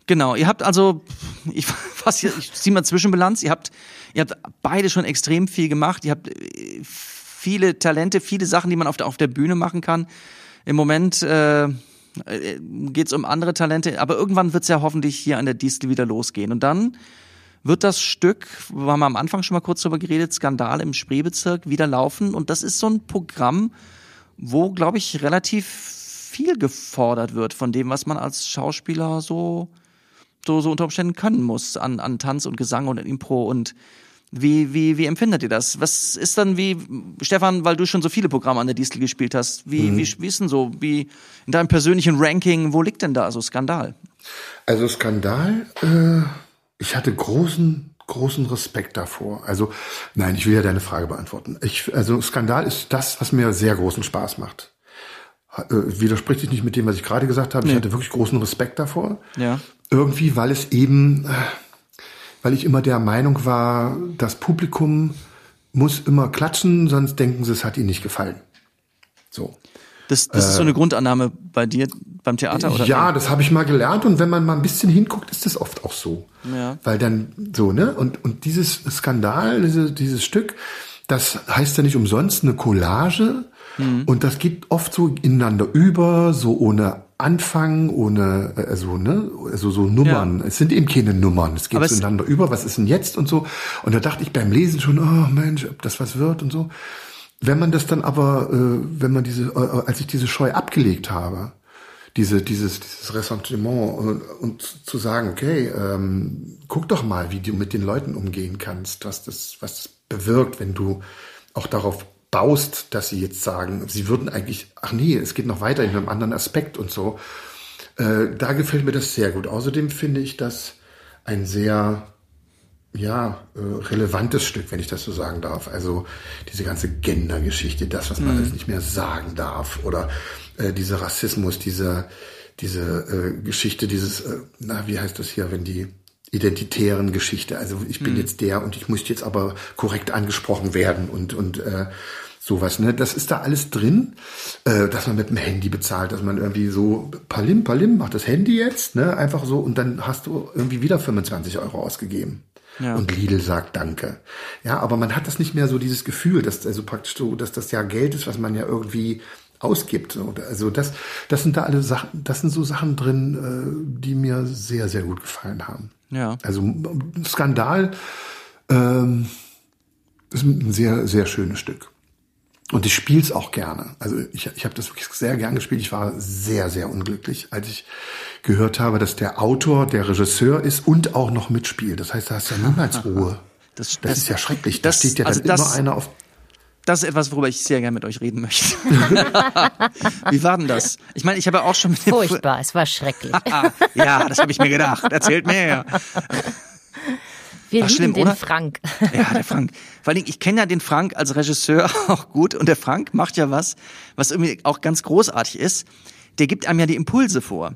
genau, ihr habt also, ich fass hier, ich ziehe mal Zwischenbilanz, ihr habt, ihr habt beide schon extrem viel gemacht, ihr habt äh, viele Talente, viele Sachen, die man auf der, auf der Bühne machen kann. Im Moment äh, geht es um andere Talente, aber irgendwann wird es ja hoffentlich hier an der Distel wieder losgehen. Und dann wird das Stück, wir haben am Anfang schon mal kurz drüber geredet, Skandal im Spreebezirk, wieder laufen. Und das ist so ein Programm, wo, glaube ich, relativ viel gefordert wird von dem, was man als Schauspieler so, so, so unter Umständen können muss an, an Tanz und Gesang und Impro und wie, wie, wie empfindet ihr das? Was ist dann wie, Stefan, weil du schon so viele Programme an der Distel gespielt hast, wie, wie, wie ist denn so, wie in deinem persönlichen Ranking, wo liegt denn da so Skandal? Also Skandal, äh, ich hatte großen, großen Respekt davor. Also nein, ich will ja deine Frage beantworten. Ich, also Skandal ist das, was mir sehr großen Spaß macht. Äh, widerspricht sich nicht mit dem, was ich gerade gesagt habe. Ich hatte wirklich großen Respekt davor. Ja. Irgendwie, weil es eben, äh, weil ich immer der Meinung war, das Publikum muss immer klatschen, sonst denken sie, es hat ihnen nicht gefallen. So. Das, das ist so eine Grundannahme bei dir beim Theater, oder? Äh, Ja, das habe ich mal gelernt und wenn man mal ein bisschen hinguckt, ist das oft auch so. Ja. Weil dann so, ne? Und, und dieses Skandal, diese, dieses Stück, das heißt ja nicht umsonst eine Collage und das geht oft so ineinander über, so ohne Anfang, ohne, äh, also, ne, also so Nummern. Es sind eben keine Nummern. Es geht so ineinander über, was ist denn jetzt und so. Und da dachte ich beim Lesen schon, oh Mensch, ob das was wird und so. Wenn man das dann aber, äh, wenn man diese, äh, als ich diese Scheu abgelegt habe, diese, dieses, dieses Ressentiment und, und zu sagen, okay, ähm, guck doch mal, wie du mit den Leuten umgehen kannst, was das, was das bewirkt, wenn du auch darauf baust, dass sie jetzt sagen, sie würden eigentlich, ach nee, es geht noch weiter in einem anderen Aspekt und so. Äh, da gefällt mir das sehr gut. Außerdem finde ich das ein sehr ja, äh, relevantes Stück, wenn ich das so sagen darf. Also diese ganze Gender-Geschichte, das, was man alles nicht mehr sagen darf, oder äh, dieser Rassismus, diese, diese äh, Geschichte, dieses, äh, na, wie heißt das hier, wenn die identitären Geschichte, also ich bin jetzt der und ich muss jetzt aber korrekt angesprochen werden und, und äh, sowas, ne? Das ist da alles drin, äh, dass man mit dem Handy bezahlt, dass man irgendwie so palim, palim, macht das Handy jetzt, ne? Einfach so und dann hast du irgendwie wieder 25 Euro ausgegeben. Ja. Und Lidl sagt Danke. Ja, aber man hat das nicht mehr so dieses Gefühl, dass also praktisch so, dass das ja Geld ist, was man ja irgendwie ausgibt. So, Also das, das sind da alle Sachen, das sind so Sachen drin, äh, die mir sehr, sehr gut gefallen haben. Ja. Also Skandal ähm, ist ein sehr, sehr schönes Stück. Und ich spiele es auch gerne. Also ich, ich habe das wirklich sehr gern gespielt. Ich war sehr, sehr unglücklich, als ich gehört habe, dass der Autor der Regisseur ist und auch noch mitspielt. Das heißt, da hast du ja niemals Ruhe. Das- Das, das- ist ja schrecklich. Da das- steht ja also dann das- immer einer auf. Das ist etwas, worüber ich sehr gerne mit euch reden möchte. Wie war denn das? Ich meine, ich habe ja auch schon mit dem Furchtbar, es war schrecklich. Ah, ja, das habe ich mir gedacht. Erzählt mir. Wir Ach, lieben schlimm, den oder? Frank. Ja, der Frank. Vor allen Dingen, ich kenne ja den Frank als Regisseur auch gut und der Frank macht ja was, was irgendwie auch ganz großartig ist. Der gibt einem ja die Impulse vor.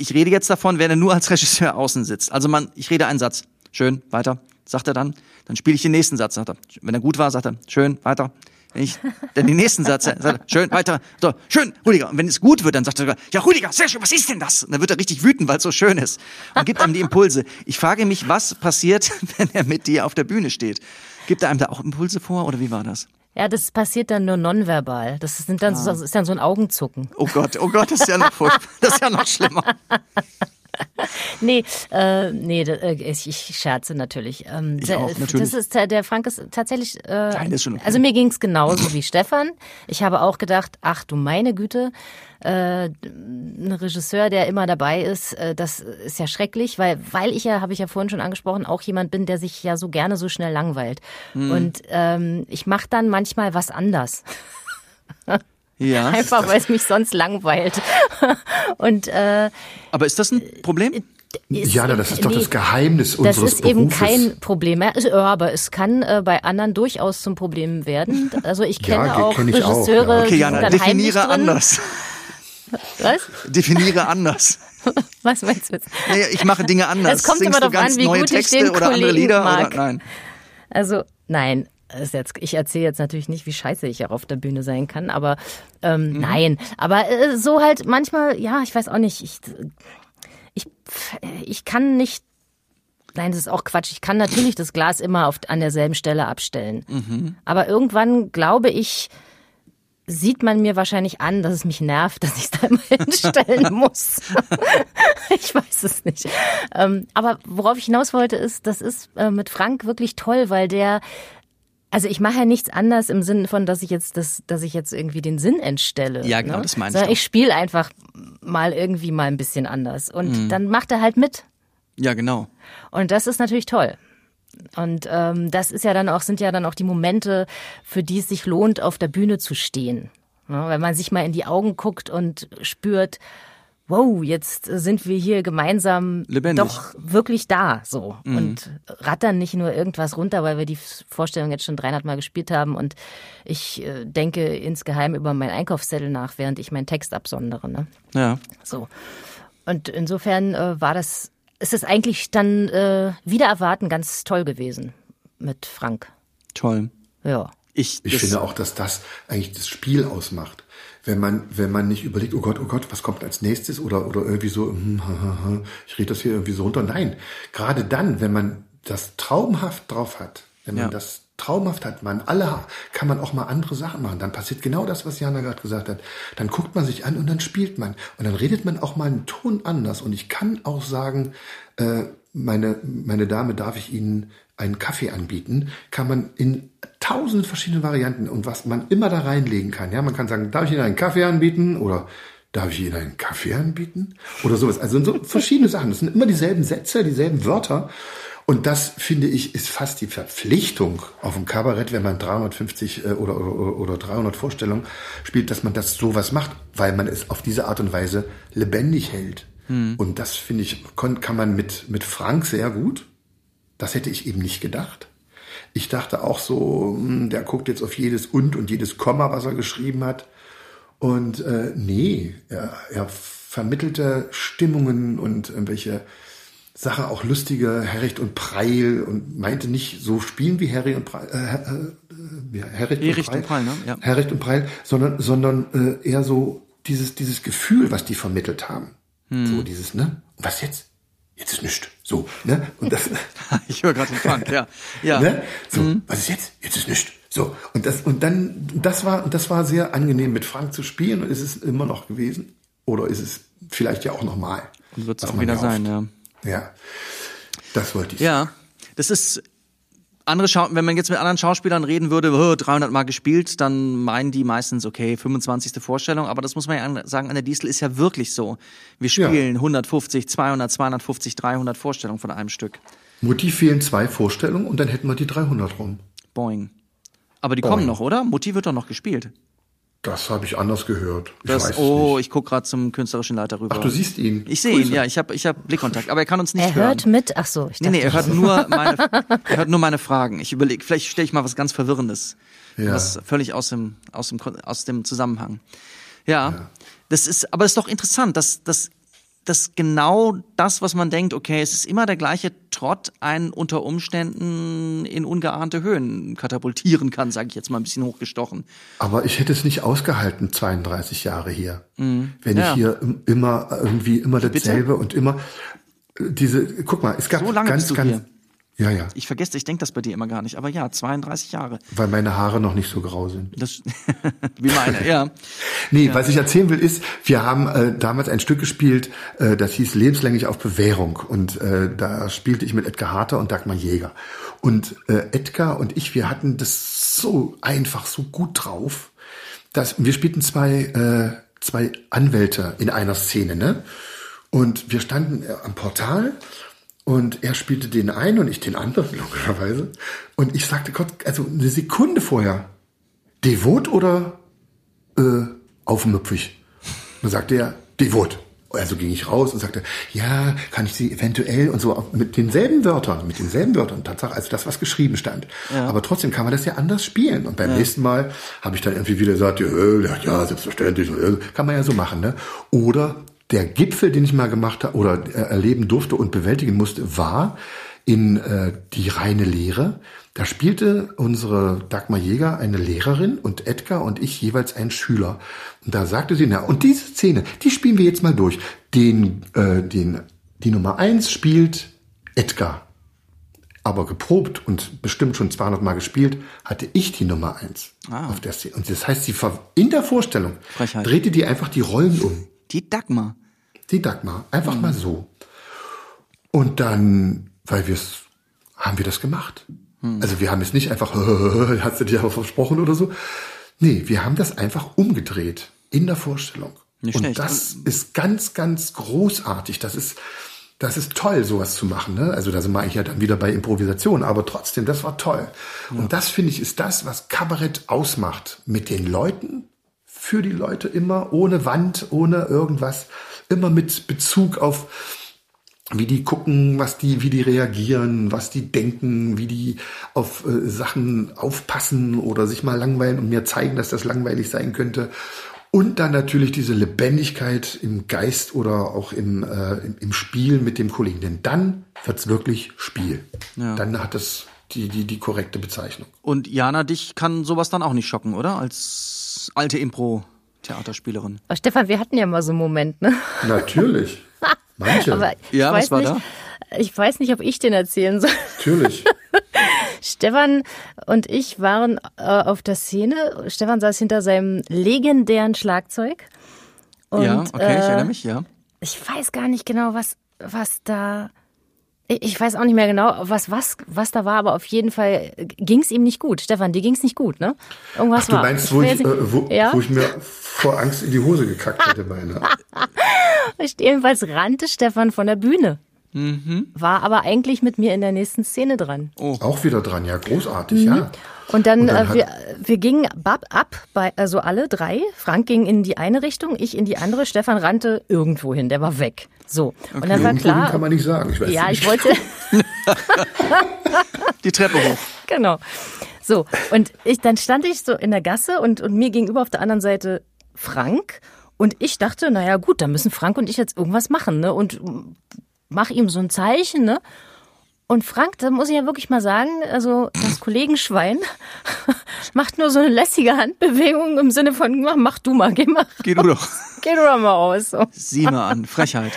Ich rede jetzt davon, wenn er nur als Regisseur außen sitzt. Also man, ich rede einen Satz. Schön, weiter, sagt er dann. Dann spiele ich den nächsten Satz, sagt er. Wenn er gut war, sagt er, schön, weiter. Wenn ich dann den nächsten Satz, sagt er, schön, weiter, so, schön, Rüdiger. Und wenn es gut wird, dann sagt er, sogar, ja, Rüdiger, sehr schön, was ist denn das? Und dann wird er richtig wütend, weil es so schön ist. Und gibt einem die Impulse. Ich frage mich, was passiert, wenn er mit dir auf der Bühne steht? Gibt er einem da auch Impulse vor oder wie war das? Ja, das passiert dann nur nonverbal. Das sind dann so, das ist dann so ein Augenzucken. Oh Gott, oh Gott, das ist ja noch. Das ist ja noch schlimmer. Nee, äh, nee, äh, ich, ich scherze natürlich. Ähm, Ich der- auch, natürlich. Das ist, ta- der Frank ist tatsächlich. Äh, Nein, ist schon okay. Also mir ging's genauso wie Stefan. Ich habe auch gedacht, ach du meine Güte, äh, ein Regisseur, der immer dabei ist, äh, das ist ja schrecklich, weil weil ich ja, habe ich ja vorhin schon angesprochen, auch jemand bin, der sich ja so gerne so schnell langweilt. Hm. Und ähm, ich mache dann manchmal was anders. Ja. Einfach weil es mich sonst langweilt. Und äh, Aber ist das ein Problem? ist, Ja, das ist doch das Geheimnis Das unseres ist eben Berufes. kein Problem. Ja, ist- ja, aber es kann äh, bei anderen durchaus zum Problem werden. Also ich Ja, kenne ge- auch kenn ich auch, Regisseure, ja. Okay, die Jana, sind dann heimlich definiere drin. anders. Was? Definiere anders. Was meinst du jetzt? Naja, ich mache Dinge anders. Es kommt Singst immer darauf ganz an, wie neue gut ich Texte den oder andere Kollegen Lieder mag. oder nein? Also nein, das ist jetzt, ich erzähle jetzt natürlich nicht, wie scheiße ich auch auf der Bühne sein kann, aber ähm, Mhm. nein. Aber äh, so halt manchmal, ja, ich weiß auch nicht. Ich, ich, ich kann nicht. Nein, das ist auch Quatsch. Ich kann natürlich das Glas immer auf, an derselben Stelle abstellen. Mhm. Aber irgendwann glaube ich, sieht man mir wahrscheinlich an, dass es mich nervt, dass ich es da immer hinstellen muss. ich weiß es nicht. Ähm, aber worauf ich hinaus wollte, ist, das ist äh, mit Frank wirklich toll, weil der also ich mache ja nichts anders im Sinne von, dass ich jetzt das, dass ich jetzt irgendwie den Sinn entstelle. Ja, genau, ne? das meine ich Sondern ich spiele einfach mal irgendwie mal ein bisschen anders. Und Mhm. dann macht er halt mit. Ja, genau. Und das ist natürlich toll. Und ähm, das ist ja dann auch, sind ja dann auch die Momente, für die es sich lohnt, auf der Bühne zu stehen. Ja, wenn man sich mal in die Augen guckt und spürt, wow, jetzt sind wir hier gemeinsam Lebendig. doch wirklich da, so. Und rattern nicht nur irgendwas runter, weil wir die Vorstellung jetzt schon 300 Mal gespielt haben und ich äh, denke insgeheim über meinen Einkaufszettel nach, während ich meinen Text absondere, ne? Ja. So. Und insofern äh, war das, ist es eigentlich dann äh, wieder erwarten ganz toll gewesen mit Frank. Toll. Ja. Ich, Ich finde auch, dass das eigentlich das Spiel ausmacht. Wenn man, wenn man nicht überlegt, oh Gott, oh Gott, was kommt als nächstes oder, oder irgendwie so, hm, ha, ha, ha, ich rede das hier irgendwie so runter. Nein, gerade dann, wenn man das traumhaft drauf hat, wenn man Ja. das traumhaft hat, man alle, kann man auch mal andere Sachen machen. Dann passiert genau das, was Jana gerade gesagt hat. Dann guckt man sich an und dann spielt man. Und dann redet man auch mal einen Ton anders. Und ich kann auch sagen, äh, meine, meine Dame, darf ich Ihnen einen Kaffee anbieten? Kann man in tausend verschiedenen Varianten und was man immer da reinlegen kann. Ja, man kann sagen, darf ich Ihnen einen Kaffee anbieten? Oder darf ich Ihnen einen Kaffee anbieten? Oder sowas. Also so verschiedene Sachen. Das sind immer dieselben Sätze, dieselben Wörter. Und das, finde ich, ist fast die Verpflichtung auf dem Kabarett, wenn man 350 äh, oder, oder, oder 300 Vorstellungen spielt, dass man das sowas macht, weil man es auf diese Art und Weise lebendig hält. Und das, finde ich, kann man mit, mit Frank sehr gut. Das hätte ich eben nicht gedacht. Ich dachte auch so, hm, der guckt jetzt auf jedes und und jedes Komma, was er geschrieben hat. Und äh, nee, er, er vermittelte Stimmungen und irgendwelche Sachen, auch lustige Herricht und Preil und meinte nicht so spielen wie Harry und Preil, äh, äh, Herricht, Herricht und Preil, ne? Ja. Herricht und Preil, sondern, sondern äh, eher so dieses, dieses Gefühl, was die vermittelt haben. Hm. So dieses, ne? Was jetzt? Jetzt ist nichts. So, ne? Und das, ich höre gerade den Frank, ja. Ja. Ne? So, Mhm. was ist jetzt? Jetzt ist nichts. So, und das, und dann, das war, das war sehr angenehm mit Frank zu spielen und ist es immer noch gewesen. Oder ist es vielleicht ja auch nochmal. Und wird's auch wieder sein, ja. Ja. Das wollte ich. Ja, das ist andere Schau wenn man jetzt mit anderen Schauspielern reden würde, "Oh, 300 Mal gespielt, dann meinen die meistens okay, 25. Vorstellung, aber das muss man ja sagen, an der Distel ist ja wirklich so. Wir Ja. spielen 150, 200, 250, 300 Vorstellungen von einem Stück. Mutti fehlen zwei Vorstellungen und dann hätten wir die 300 rum. Boing. Aber die Boing. kommen noch, oder? Mutti wird doch noch gespielt. Das habe ich anders gehört. Ich Das, oh, nicht. ich guck gerade zum künstlerischen Leiter rüber. Ach, du siehst ihn. Ich sehe ihn, ja, ich habe ich hab Blickkontakt, aber er kann uns nicht Er hören. hört mit. Ach so, ich Nee, dachte, nee, er hört nur meine, er hört nur meine Fragen. Ich überlege, vielleicht stelle ich mal was ganz Verwirrendes. Ja. Was völlig aus dem, aus dem, aus dem Zusammenhang. Ja, das ist, aber es ist doch interessant, dass, dass, dass genau das, was man denkt, okay, es ist immer der gleiche Trott, einen unter Umständen in ungeahnte Höhen katapultieren kann, sage ich jetzt mal ein bisschen hochgestochen. Aber ich hätte es nicht ausgehalten, 32 Jahre hier. Wenn Mhm. Ja. ich hier im- immer irgendwie immer dasselbe und immer äh, diese, guck mal, es gab So lange ganz, ganz, hier. Ja, ja, Ich vergesse, ich denke das bei dir immer gar nicht, aber ja, 32 Jahre. weil meine Haare noch nicht so grau sind. Das, wie meine, ja. Nee, was ich erzählen will ist, wir haben äh, damals ein Stück gespielt, äh, das hieß Lebenslänglich auf Bewährung und äh, da spielte ich mit Edgar Harter und Dagmar Jäger. Und äh, Edgar und ich, wir hatten das so einfach, so gut drauf, dass wir spielten zwei, äh, zwei Anwälte in einer Szene, ne? Und wir standen äh, am Portal und er spielte den einen und ich den anderen, logischerweise. Und ich sagte Gott, also eine Sekunde vorher, devot oder äh, aufmüpfig. Dann sagte er, devot. Also ging ich raus und sagte, ja, kann ich sie eventuell und so mit denselben Wörtern, mit denselben Wörtern, Tatsache, also das, was geschrieben stand. Aber trotzdem kann man das ja anders spielen. Und beim nächsten Mal habe ich dann irgendwie wieder gesagt, ja, ja selbstverständlich, kann man ja so machen. Ne? Oder der Gipfel, den ich mal gemacht habe oder äh, erleben durfte und bewältigen musste, war in äh, die reine Lehre. Da spielte unsere Dagmar Jäger eine Lehrerin und Edgar und ich jeweils einen Schüler. Und da sagte sie, na, und diese Szene, die spielen wir jetzt mal durch. Den, äh, den, die Nummer eins spielt Edgar. Aber geprobt und bestimmt schon 200 Mal gespielt, hatte ich die Nummer eins auf der Szene. Und das heißt, sie in der Vorstellung Frechheit. drehte die einfach die Rollen um. Die Dagmar. Die Dagmar. Einfach mal so. Und dann, weil wir es, haben wir das gemacht. Also wir haben es nicht einfach, hast du dir aber versprochen oder so. Nee, wir haben das einfach umgedreht in der Vorstellung. Nicht Und schlecht. das ist ganz, ganz großartig. Das ist, das ist toll, sowas zu machen. Ne? Also da sind wir eigentlich ja dann wieder bei Improvisation, aber trotzdem, das war toll. Und das finde ich ist das, was Kabarett ausmacht. Mit den Leuten, für die Leute immer, ohne Wand, ohne irgendwas, immer mit Bezug auf wie die gucken, was die, wie die reagieren, was die denken, wie die auf äh, Sachen aufpassen oder sich mal langweilen und mir zeigen, dass das langweilig sein könnte. Und dann natürlich diese Lebendigkeit im Geist oder auch im, äh, im, Spiel mit dem Kollegen. Denn dann wird's wirklich Spiel. Ja. Dann hat es die, die, die korrekte Bezeichnung. Und Jana, dich kann sowas dann auch nicht schocken, oder? Als alte Impro-Theaterspielerin. Stefan, wir hatten ja mal so einen Moment, ne? Natürlich. Manche. Aber ich Ja, was weiß war nicht, Ich weiß nicht, ob ich den erzählen soll. Natürlich. Stefan und ich waren äh, auf der Szene. Stefan saß hinter seinem legendären Schlagzeug. Und, ja, okay, ich äh, erinnere mich, ja. Ich weiß gar nicht genau, was, was da. Ich ich weiß auch nicht mehr genau, was, was, was da war, aber auf jeden Fall ging es ihm nicht gut. Stefan, dir ging es nicht gut, ne? Irgendwas Ach, du war. meinst, wo will ich, jetzt nicht- äh, wo, ja? wo ich mir vor Angst in die Hose gekackt hätte, meine. Jedenfalls rannte Stefan von der Bühne. Mhm. War aber eigentlich mit mir in der nächsten Szene dran. Auch wieder dran, ja, großartig, ja. Und dann, Und dann äh, wir, wir gingen bab, ab, bei, also alle drei. Frank ging in die eine Richtung, ich in die andere. Stefan rannte irgendwo hin, der war weg. So. Und dann war klar. kann man nicht sagen. Ich weiß ja, nicht. ich wollte. Die Treppe hoch. genau. So. Und ich, dann stand ich so in der Gasse und, und mir gegenüber auf der anderen Seite Frank. Und ich dachte, naja, gut, dann müssen Frank und ich jetzt irgendwas machen, ne? Und mach ihm so ein Zeichen, ne? Und Frank, da muss ich ja wirklich mal sagen, also das Kollegenschwein macht nur so eine lässige Handbewegung im Sinne von, mach, mach du mal, geh mal, Geh du doch. geh du doch mal aus. So. Sieh mal an, Frechheit.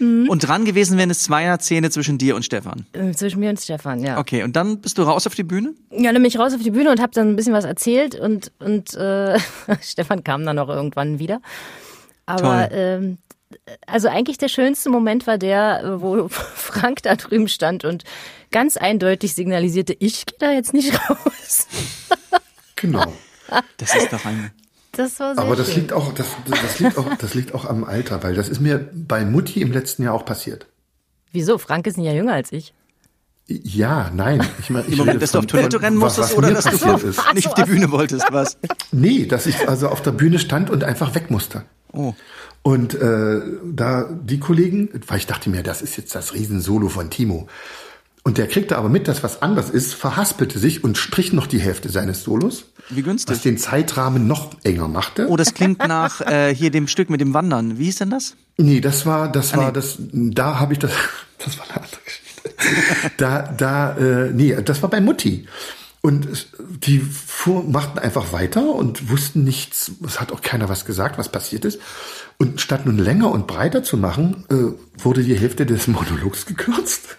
Mhm. Und dran gewesen wäre eine Zweierzähne zwischen dir und Stefan. Äh, Zwischen mir und Stefan, ja. Okay, und dann bist du raus auf die Bühne? Ja, dann bin ich raus auf die Bühne und habe dann ein bisschen was erzählt und, und äh, Stefan kam dann auch irgendwann wieder. Aber ähm, also eigentlich der schönste Moment war der, wo Frank da drüben stand und ganz eindeutig signalisierte, ich gehe da jetzt nicht raus. Genau. Das ist doch ein. Das war sehr Aber das schön. liegt auch, das, das liegt auch, das liegt auch am Alter, weil das ist mir bei Mutti im letzten Jahr auch passiert. Wieso? Frank ist ein Jahr jünger als ich. Ja, nein. Ich meine, ich Moment, dass du auf Toilette rennen musstest was oder dass du ist. nicht auf die Bühne wolltest, was? Nee, dass ich also auf der Bühne stand und einfach weg musste. Oh. Und äh, da die Kollegen, weil ich dachte mir, das ist jetzt das Riesensolo von Timo. Und der kriegte aber mit, dass was anders ist, verhaspelte sich und strich noch die Hälfte seines Solos. Wie günstig. Was den Zeitrahmen noch enger machte. Oh, das klingt nach äh, hier dem Stück mit dem Wandern. Wie hieß denn das? Nee, das war, das Ah, war nee. das, da habe ich das, das war eine andere Geschichte. da, da, äh, nee, das war bei Mutti. Und die fuhr, machten einfach weiter und wussten nichts, es hat auch keiner was gesagt, was passiert ist. Und statt nun länger und breiter zu machen, äh, wurde die Hälfte des Monologs gekürzt.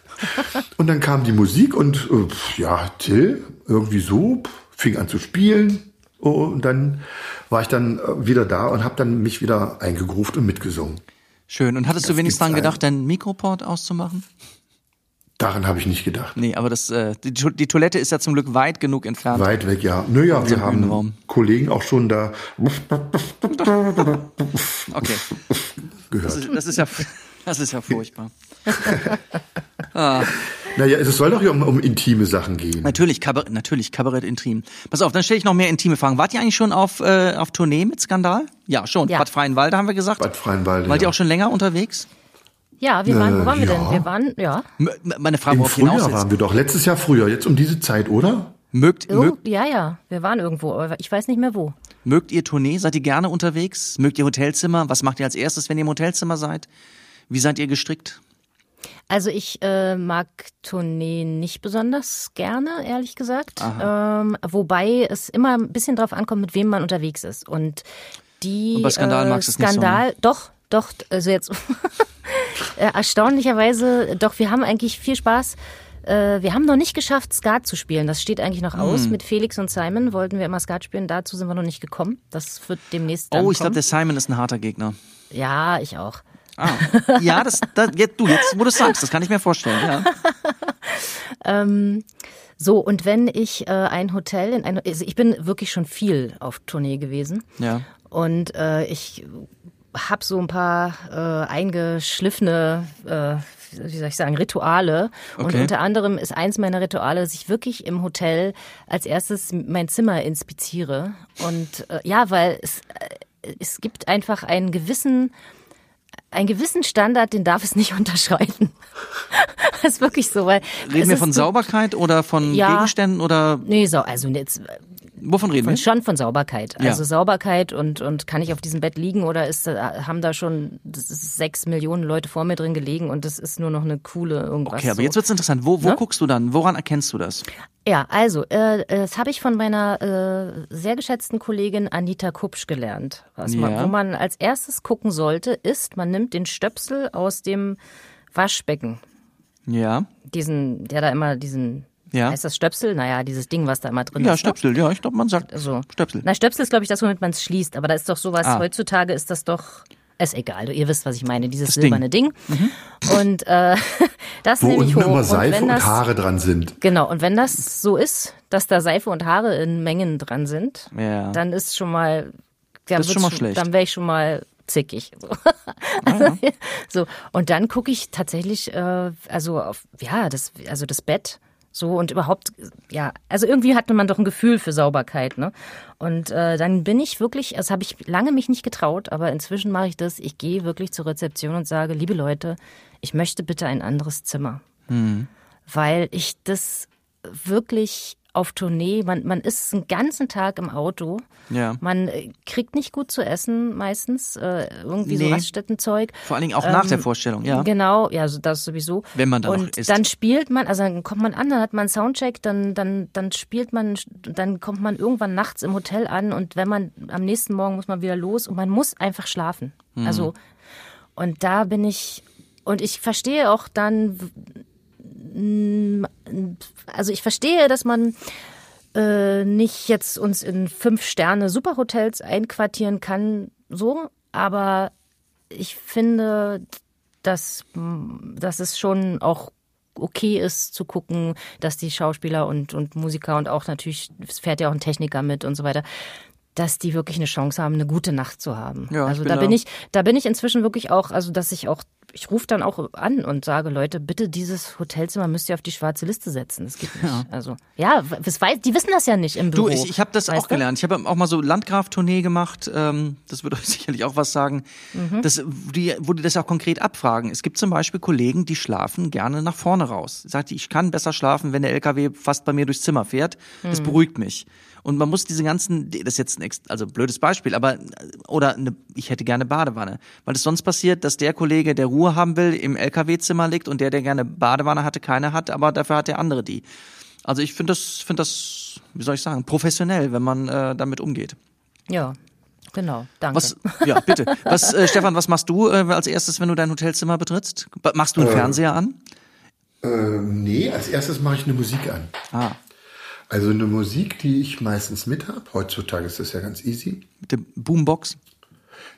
Und dann kam die Musik und äh, ja, Till, irgendwie so, fing an zu spielen. Oh, und dann war ich dann äh, wieder da und habe dann mich wieder eingegruft und mitgesungen. Schön. Und hattest du Das wenigstens gibt's dran gedacht, deinen Mikroport auszumachen? Daran habe ich nicht gedacht. Nee, aber das, äh, die, die Toilette ist ja zum Glück weit genug entfernt. Weit weg, ja. Naja, wir Unserem haben Bühnenraum. Kollegen auch schon da Okay. Das gehört. ist, das ist ja, das ist ja furchtbar. ah. Naja, es soll doch hier um, um intime Sachen gehen. Natürlich, Kabarett, natürlich, Kabarett intim. Pass auf, dann stelle ich noch mehr intime Fragen. Wart ihr eigentlich schon auf, äh, auf Tournee mit Skandal? Ja, schon. Ja. Bad Freienwalde haben wir gesagt. Bad Freienwalde, Wart ihr ja. auch schon länger unterwegs? Ja, wir waren, wo Äh, waren wir ja. denn? Wir waren, ja. M meine Frage, Im worauf hinaus Frühjahr ist, waren wir doch. Letztes Jahr früher, jetzt um diese Zeit, oder? mögt, mögt, Irgend, ja, ja, wir waren irgendwo, aber ich weiß nicht mehr wo. mögt ihr Tournee? Seid ihr gerne unterwegs? Mögt ihr Hotelzimmer? Was macht ihr als erstes, wenn ihr im Hotelzimmer seid? Wie seid ihr gestrickt? Also ich äh, mag Tournee nicht besonders gerne, ehrlich gesagt. Ähm, wobei es immer ein bisschen drauf ankommt, mit wem man unterwegs ist. Und die Und bei Skandal äh, magst du es nicht so, ne? Skandal, doch, doch, also jetzt äh, erstaunlicherweise, doch, wir haben eigentlich viel Spaß. Äh, wir haben noch nicht geschafft, Skat zu spielen. Das steht eigentlich noch Hm. aus. Mit Felix und Simon wollten wir immer Skat spielen. Dazu sind wir noch nicht gekommen. Das wird demnächst dann Oh, ich glaube, der Simon ist ein harter Gegner. Ja, ich auch. Ah, ja, das, das jetzt, du, jetzt, wo du es sagst, das kann ich mir vorstellen, ja. So, und wenn ich äh, ein Hotel in ein, also ich bin wirklich schon viel auf Tournee gewesen. Ja. Und äh, ich habe so ein paar äh, eingeschliffene, äh, wie soll ich sagen, Rituale. Und Okay. unter anderem ist eins meiner Rituale, dass ich wirklich im Hotel als erstes mein Zimmer inspiziere. Und äh, ja, weil es, äh, es gibt einfach einen gewissen einen gewissen Standard, den darf es nicht unterschreiten. das ist wirklich so, weil Reden wir von Sauberkeit oder von Ja. Gegenständen oder Nee, so, also jetzt wovon reden von, wir? schon von Sauberkeit. Ja. Also Sauberkeit und, und kann ich auf diesem Bett liegen oder ist, da- haben da schon sechs Millionen Leute vor mir drin gelegen und das ist nur noch eine coole irgendwas. Okay, aber so. jetzt wird's interessant. Wo, wo Ne? guckst du dann? Woran erkennst du das? Ja, also, äh, das habe ich von meiner äh, sehr geschätzten Kollegin Anita Kupsch gelernt. Was man, Ja. wo man als erstes gucken sollte, ist, man nimmt den Stöpsel aus dem Waschbecken. Ja. Diesen, der da immer diesen, Ja. heißt das Stöpsel? Naja, dieses Ding, was da immer drin Ja, ist. ne? Stöpsel, ja, ich glaube, man sagt Also, Stöpsel. Na, Stöpsel ist, glaube ich, das, womit man es schließt. Aber da ist doch sowas, Ah. heutzutage ist das doch, ist egal. Ihr wisst, was ich meine, dieses Das Ding. silberne Ding. Und äh, das Wo nehme ich hoch. immer Seife und, wenn und, das, Haare dran sind. Genau, und wenn das so ist, dass da Seife und Haare in Mengen dran sind, Ja. dann ist schon mal, dann, Das ist schon mal schlecht. dann wäre ich schon mal zickig. So. Also, so. Und dann gucke ich tatsächlich, äh, also auf, ja, das, also das Bett. So und überhaupt, ja, also irgendwie hatte man doch ein Gefühl für Sauberkeit, ne? Und äh, dann bin ich wirklich, das habe ich lange mich nicht getraut, aber inzwischen mache ich das. Ich gehe wirklich zur Rezeption und sage, liebe Leute, ich möchte bitte ein anderes Zimmer weil ich das wirklich auf Tournee, man, man ist einen ganzen Tag im Auto, Ja. man äh, kriegt nicht gut zu essen meistens, äh, irgendwie Nee. so Raststättenzeug. Vor allen Dingen auch nach Ähm, der Vorstellung, ja. Genau, ja, so das sowieso. Wenn man dann Und isst. dann spielt man, also dann kommt man an, dann hat man einen Soundcheck, dann, dann, dann spielt man, dann kommt man irgendwann nachts im Hotel an und wenn man, am nächsten Morgen muss man wieder los und man muss einfach schlafen. Mhm. Also, und da bin ich, und ich verstehe auch dann, also ich verstehe, dass man äh, nicht jetzt uns in fünf Sterne Superhotels einquartieren kann, so, aber ich finde, dass, dass es schon auch okay ist zu gucken, dass die Schauspieler und, und Musiker und auch natürlich, es fährt ja auch ein Techniker mit und so weiter, dass die wirklich eine Chance haben, eine gute Nacht zu haben. Ja, also bin da da- bin ich, da bin ich inzwischen wirklich auch, also dass ich auch, ich rufe dann auch an und sage, Leute, bitte dieses Hotelzimmer müsst ihr auf die schwarze Liste setzen. Das geht nicht. Also ja, weiß, die wissen das ja nicht im Büro. Du, ich, ich habe das weißt auch du? gelernt. Ich habe auch mal so Landgraf-Tournee gemacht. Ähm, das würde euch sicherlich auch was sagen. Mhm. Das, die, wo die das auch konkret abfragen. Es gibt zum Beispiel Kollegen, die schlafen gerne nach vorne raus. Sagt ich kann besser schlafen, wenn der LKW fast bei mir durchs Zimmer fährt. Das Mhm. beruhigt mich. Und man muss diese ganzen, das ist jetzt ein ex- also blödes Beispiel, aber oder eine, ich hätte gerne Badewanne, weil es sonst passiert, dass der Kollege, der Ruhe haben will, im LKW-Zimmer liegt und der, der gerne Badewanne hatte, keine hat, aber dafür hat der andere die. Also ich finde das, finde das, wie soll ich sagen, professionell, wenn man äh, damit umgeht. Ja, genau. Danke. Was, ja, bitte. Was, äh, Stefan, was machst du äh, als erstes, wenn du dein Hotelzimmer betrittst? Machst du einen Fernseher an? Äh, nee, als erstes mache ich eine Musik an. Ah, Also eine Musik, die ich meistens mit habe. Heutzutage ist das ja ganz easy. mit der Boombox?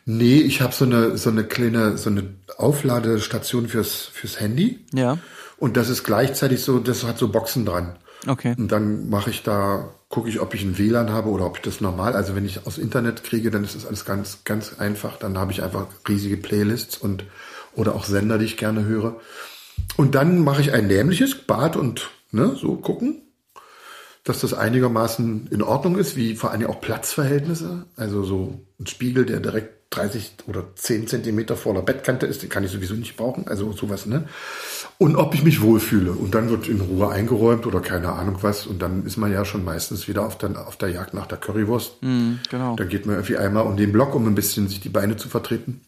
Nee, ich habe so eine so eine kleine so eine Aufladestation fürs fürs Handy. Ja. Und das ist gleichzeitig so, das hat so Boxen dran. Okay. Und dann mache ich da, gucke ich, ob ich ein WLAN habe oder ob ich das normal, also wenn ich aus Internet kriege, dann ist das alles ganz, ganz einfach. Dann habe ich einfach riesige Playlists und oder auch Sender, die ich gerne höre. Und dann mache ich ein nämliches Bad und ne, so gucken, dass das einigermaßen in Ordnung ist, wie vor allem auch Platzverhältnisse. Also so ein Spiegel, der direkt 30 oder 10 Zentimeter vor der Bettkante ist, den kann ich sowieso nicht brauchen. Also sowas, ne? Und ob ich mich wohlfühle. Und dann wird in Ruhe eingeräumt oder keine Ahnung was. Und dann ist man ja schon meistens wieder auf der, auf der Jagd nach der Currywurst. genau. Dann geht man irgendwie einmal um den Block, um ein bisschen sich die Beine zu vertreten.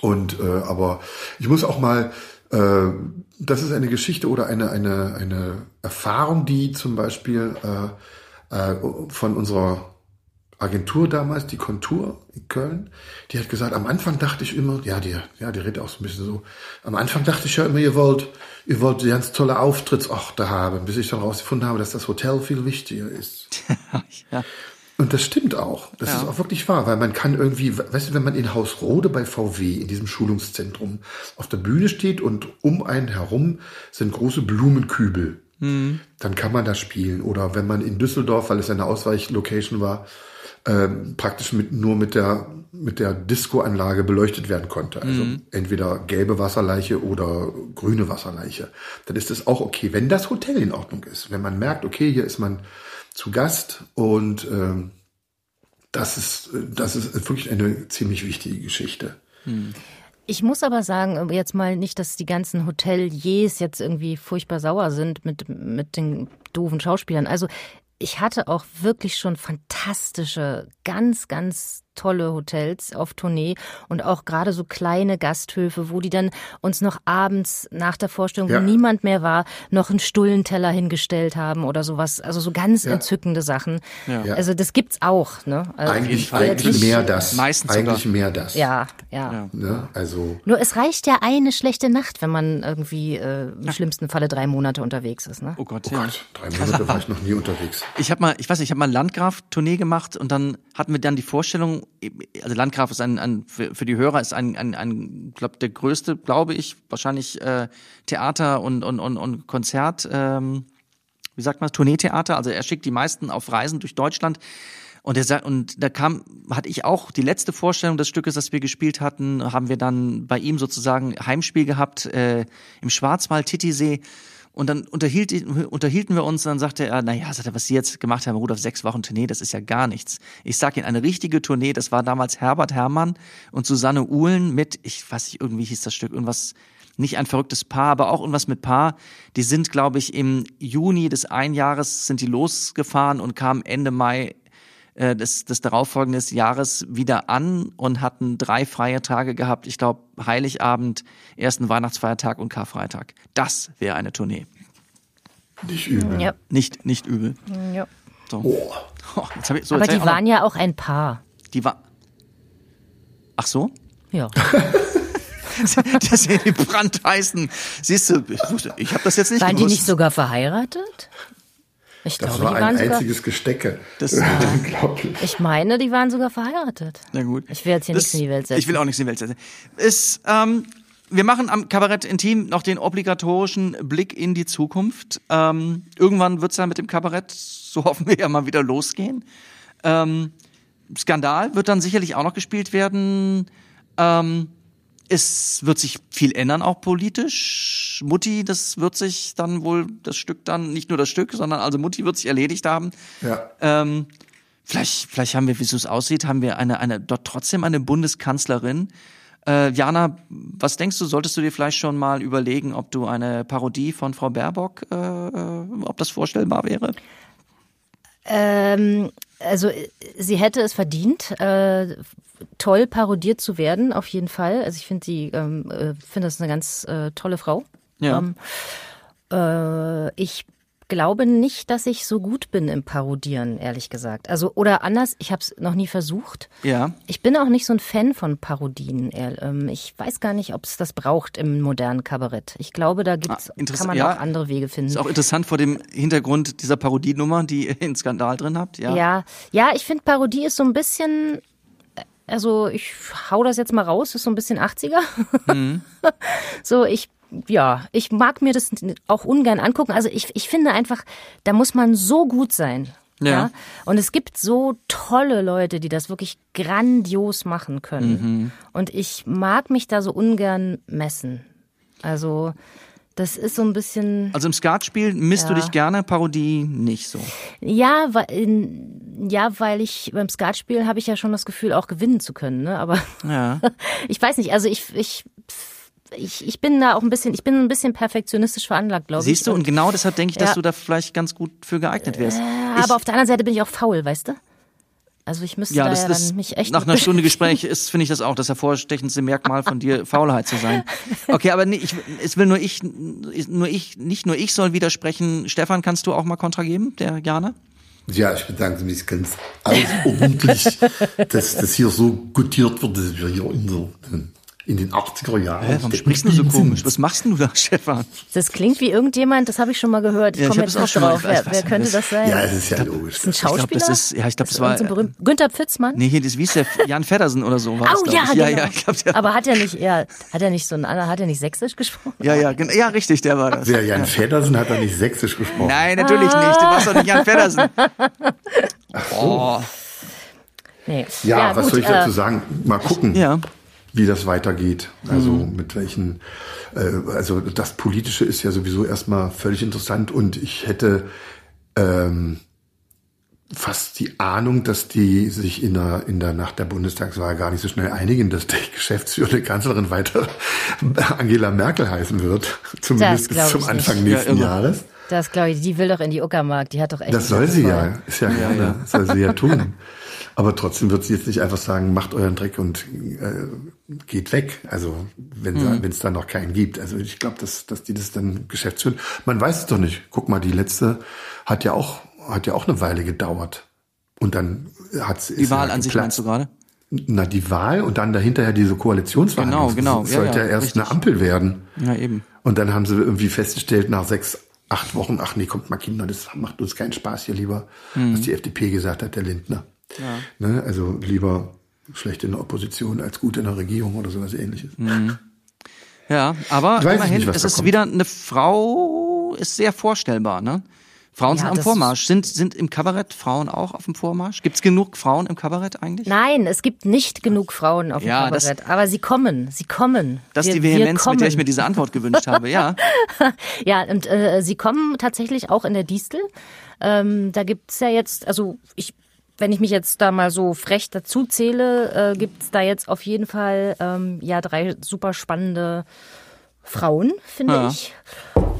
Und äh, aber ich muss auch mal, äh, das ist eine Geschichte oder eine eine eine Erfahrung, die zum Beispiel äh, äh, von unserer Agentur damals, die Kontur in Köln, die hat gesagt, am Anfang dachte ich immer, ja, die, ja, die redet auch so ein bisschen so, am Anfang dachte ich ja immer, ihr wollt, ihr wollt ganz tolle Auftrittsorte haben, bis ich dann rausgefunden habe, dass das Hotel viel wichtiger ist. ja. Und das stimmt auch. Das Ja. ist auch wirklich wahr, weil man kann irgendwie, weißt du, wenn man in Haus Rode bei VW, in diesem Schulungszentrum, auf der Bühne steht und um einen herum sind große Blumenkübel, dann kann man da spielen. Oder wenn man in Düsseldorf, weil es eine Ausweichlocation war, ähm, praktisch mit, nur mit der, mit der Disco-Anlage beleuchtet werden konnte. Also entweder gelbe Wasserleiche oder grüne Wasserleiche. Dann ist es auch okay, wenn das Hotel in Ordnung ist. Wenn man merkt, okay, hier ist man zu Gast und ähm, das ist, das ist wirklich eine ziemlich wichtige Geschichte. Ich muss aber sagen, jetzt mal nicht, dass die ganzen Hoteliers jetzt irgendwie furchtbar sauer sind mit, mit den doofen Schauspielern. Also ich hatte auch wirklich schon fantastische, ganz, ganz tolle Hotels auf Tournee und auch gerade so kleine Gasthöfe, wo die dann uns noch abends nach der Vorstellung, Ja. wo niemand mehr war, noch einen Stullenteller hingestellt haben oder sowas. Also so ganz Ja. entzückende Sachen. Ja. Also das gibt's auch. Ne? Also Eigentlich, eigentlich mehr das. Meistens eigentlich sogar. mehr das. ja, ja. Ne? Also Nur es reicht ja eine schlechte Nacht, wenn man irgendwie äh, im schlimmsten Falle drei Monate unterwegs ist. Ne? Oh Gott, oh. Gott, drei Monate war ich noch nie unterwegs. Ich habe mal, ich weiß nicht, ich habe mal Landgraf-Tournee gemacht und dann hatten wir dann die Vorstellung, also Landgraf ist ein, ein für, für die Hörer ist ein, ein, ein glaube der größte, glaube ich, wahrscheinlich äh, Theater und und und, und Konzert, ähm, wie sagt man, Tourneetheater. Also er schickt die meisten auf Reisen durch Deutschland. Und er und da kam, hatte ich auch die letzte Vorstellung des Stückes, das wir gespielt hatten, haben wir dann bei ihm sozusagen Heimspiel gehabt äh, im Schwarzwald, Titisee. Und dann unterhielt, unterhielten wir uns, dann sagte er, naja, sagt er, was Sie jetzt gemacht haben, Rudolf, sechs Wochen Tournee, das ist ja gar nichts. Ich sag Ihnen, eine richtige Tournee, das war damals Herbert Herrmann und Susanne Uhlen mit, ich weiß nicht, irgendwie hieß das Stück, irgendwas, nicht ein verrücktes Paar, aber auch irgendwas mit Paar. Die sind, glaube ich, im Juni des Einjahres sind die losgefahren und kamen Ende Mai äh, des, des darauffolgenden Jahres wieder an und hatten drei freie Tage gehabt. Ich glaube, Heiligabend, ersten Weihnachtsfeiertag und Karfreitag. Das wäre eine Tournee. Nicht übel. Ja. Nicht, nicht übel. ja. So. Oh. Oh, jetzt hab ich, so, Aber die noch- waren ja auch ein Paar. Die war. Ach so? Ja. Das sind die brandheißen. Siehst du, ich, wusste- ich habe das jetzt nicht Waren die gewusst. nicht sogar verheiratet? Ich Das glaube, war die ein waren sogar. einziges Gestecke. Das- Unglaublich. Ich meine, die waren sogar verheiratet. Na gut. Ich will jetzt hier Das- nichts in die Welt setzen. Ich will auch nichts in die Welt setzen. Ist, ähm, wir machen am Kabarett Intim noch den obligatorischen Blick in die Zukunft. Ähm, irgendwann wird's ja mit dem Kabarett, so hoffen wir ja mal wieder losgehen. Ähm, Skandal wird dann sicherlich auch noch gespielt werden. Ähm, es wird sich viel ändern, auch politisch. Mutti, das wird sich dann wohl das Stück dann, nicht nur das Stück, sondern also Mutti wird sich erledigt haben. Ja. Ähm, vielleicht, vielleicht haben wir, wie es aussieht, haben wir eine, eine, dort trotzdem eine Bundeskanzlerin. Äh, Jana, was denkst du, solltest du dir vielleicht schon mal überlegen, ob du eine Parodie von Frau Baerbock, äh, äh, ob das vorstellbar wäre? Ähm, also äh, sie hätte es verdient, äh, toll parodiert zu werden, auf jeden Fall. Also ich finde sie, ähm, äh, finde das eine ganz äh, tolle Frau. Ja. Ähm, äh, ich glaube nicht, dass ich so gut bin im Parodieren, ehrlich gesagt. Also oder anders, ich habe es noch nie versucht. Ja. Ich bin auch nicht so ein Fan von Parodien. ähm, Ich weiß gar nicht, ob es das braucht im modernen Kabarett. Ich glaube, da gibt's, Ah, kann man ja. auch andere Wege finden. Ist auch interessant vor dem Hintergrund dieser Parodienummer, die ihr in Skandal drin habt. Ja. Ja, ja, ich finde Parodie ist so ein bisschen, also ich hau das jetzt mal raus, ist so ein bisschen 80er. so, ich, ja, ich mag mir das auch ungern angucken. Also ich, ich finde einfach, da muss man so gut sein. Ja. Und es gibt so tolle Leute, die das wirklich grandios machen können. Und ich mag mich da so ungern messen. Also, Das ist so ein bisschen. Also im Skatspiel misst du Ja. dich gerne, Parodie nicht so. Ja, weil, ja, weil ich beim Skatspielen habe ich ja schon das Gefühl, auch gewinnen zu können. Ne? Aber Ja. ich weiß nicht, also ich, ich, ich, ich bin da auch ein bisschen, ich bin ein bisschen perfektionistisch veranlagt, glaube ich. Siehst du, und genau deshalb denke ich, dass Ja. du da vielleicht ganz gut für geeignet wärst. Ja, aber auf der anderen Seite bin ich auch faul, weißt du? Also ich müsste Ja, da das, ja das dann mich echt nach einer Stunde Gespräch ist, finde ich das auch das hervorstechendste Merkmal von dir, Faulheit zu sein. Okay, aber nee, ich, es will nur ich, nur ich, nicht nur ich soll widersprechen. Stefan, kannst du auch mal Kontra geben, der Jana? Ja, ich bedanke mich ganz außerordentlich, dass das hier so gutiert wird, dass wir hier in, der, in den 80er Jahren. Hä, warum sprichst du so komisch? Was machst denn du da, Stefan? Das klingt wie irgendjemand, das habe ich schon mal gehört. Ich Ja, ich komme jetzt auch nicht schon mal- drauf. ich weiß, Wer, wer könnte das- das sein? Ja, es ist ja logisch. ist ein Ich glaub, Schauspieler? das ist- ja, ich glaub, das war- so berühmt. Günther Pfitzmann? Nee, hier, das, wie ist der? Jan Feddersen oder so war das, Oh glaub ja, ich. genau. ja, ja, ich glaub, der, Aber hat er nicht, ja, hat er nicht so ein, hat er nicht sächsisch gesprochen? ja, ja, gen- ja, richtig, der war das. Der Jan Feddersen hat da nicht sächsisch gesprochen. Nein, natürlich nicht. Du warst doch nicht Jan Feddersen. Oh. Nee. Ja, was gut, soll ich äh, dazu sagen? Mal gucken, Ja. Wie das weitergeht. Also mit welchen, äh, also das Politische ist ja sowieso erstmal völlig interessant und ich hätte ähm, fast die Ahnung, dass die sich in der, in der Nacht der Bundestagswahl gar nicht so schnell einigen, dass die geschäftsführende Kanzlerin weiter Angela Merkel heißen wird. Zumindest bis zum Anfang nicht. nächsten Ja. Jahres. Das glaube ich, die will doch in die Uckermark, die hat doch echt. Das soll sie voll. ja. Ist ja, gerne. Das soll sie ja tun. Aber trotzdem wird sie jetzt nicht einfach sagen, macht euren Dreck und äh, geht weg. Also wenn Mhm. es da noch keinen gibt. Also ich glaube, dass, dass die das dann geschäftsführen. Man weiß es doch nicht. Guck mal, die letzte hat ja auch hat ja auch eine Weile gedauert. Und dann hat sie Die Wahl an sich meinst du gerade? Na, die Wahl und dann dahinterher diese Koalitionsverhandlungen. Genau, genau. Das Ja, sollte ja, ja, erst richtig. eine Ampel werden. Ja, eben. Und dann haben sie irgendwie festgestellt, nach sechs, acht Wochen, ach nee, kommt mal Kinder, das macht uns keinen Spaß hier lieber, Mhm. was die FDP gesagt hat, der Lindner. Ne? Also lieber schlecht in der Opposition als gut in der Regierung oder sowas ähnliches. Mhm. Ja, aber immerhin, nicht, es ist kommt. wieder eine Frau, ist sehr vorstellbar, ne? Frauen Ja, sind am das- Vormarsch. Sind, sind im Kabarett Frauen auch auf dem Vormarsch? Gibt's genug Frauen im Kabarett eigentlich? Nein, es gibt nicht genug Frauen auf dem Ja, das- Kabarett. aber sie kommen, sie kommen. Das ist die Vehemenz, mit der ich mir diese Antwort gewünscht habe, ja. Ja, und äh, sie kommen tatsächlich auch in der Distel. Ähm, da gibt's ja jetzt, also ich, wenn ich mich jetzt da mal so frech dazu zähle, äh, gibt's da jetzt auf jeden Fall ähm, ja drei super spannende Frauen, finde Ja. ich.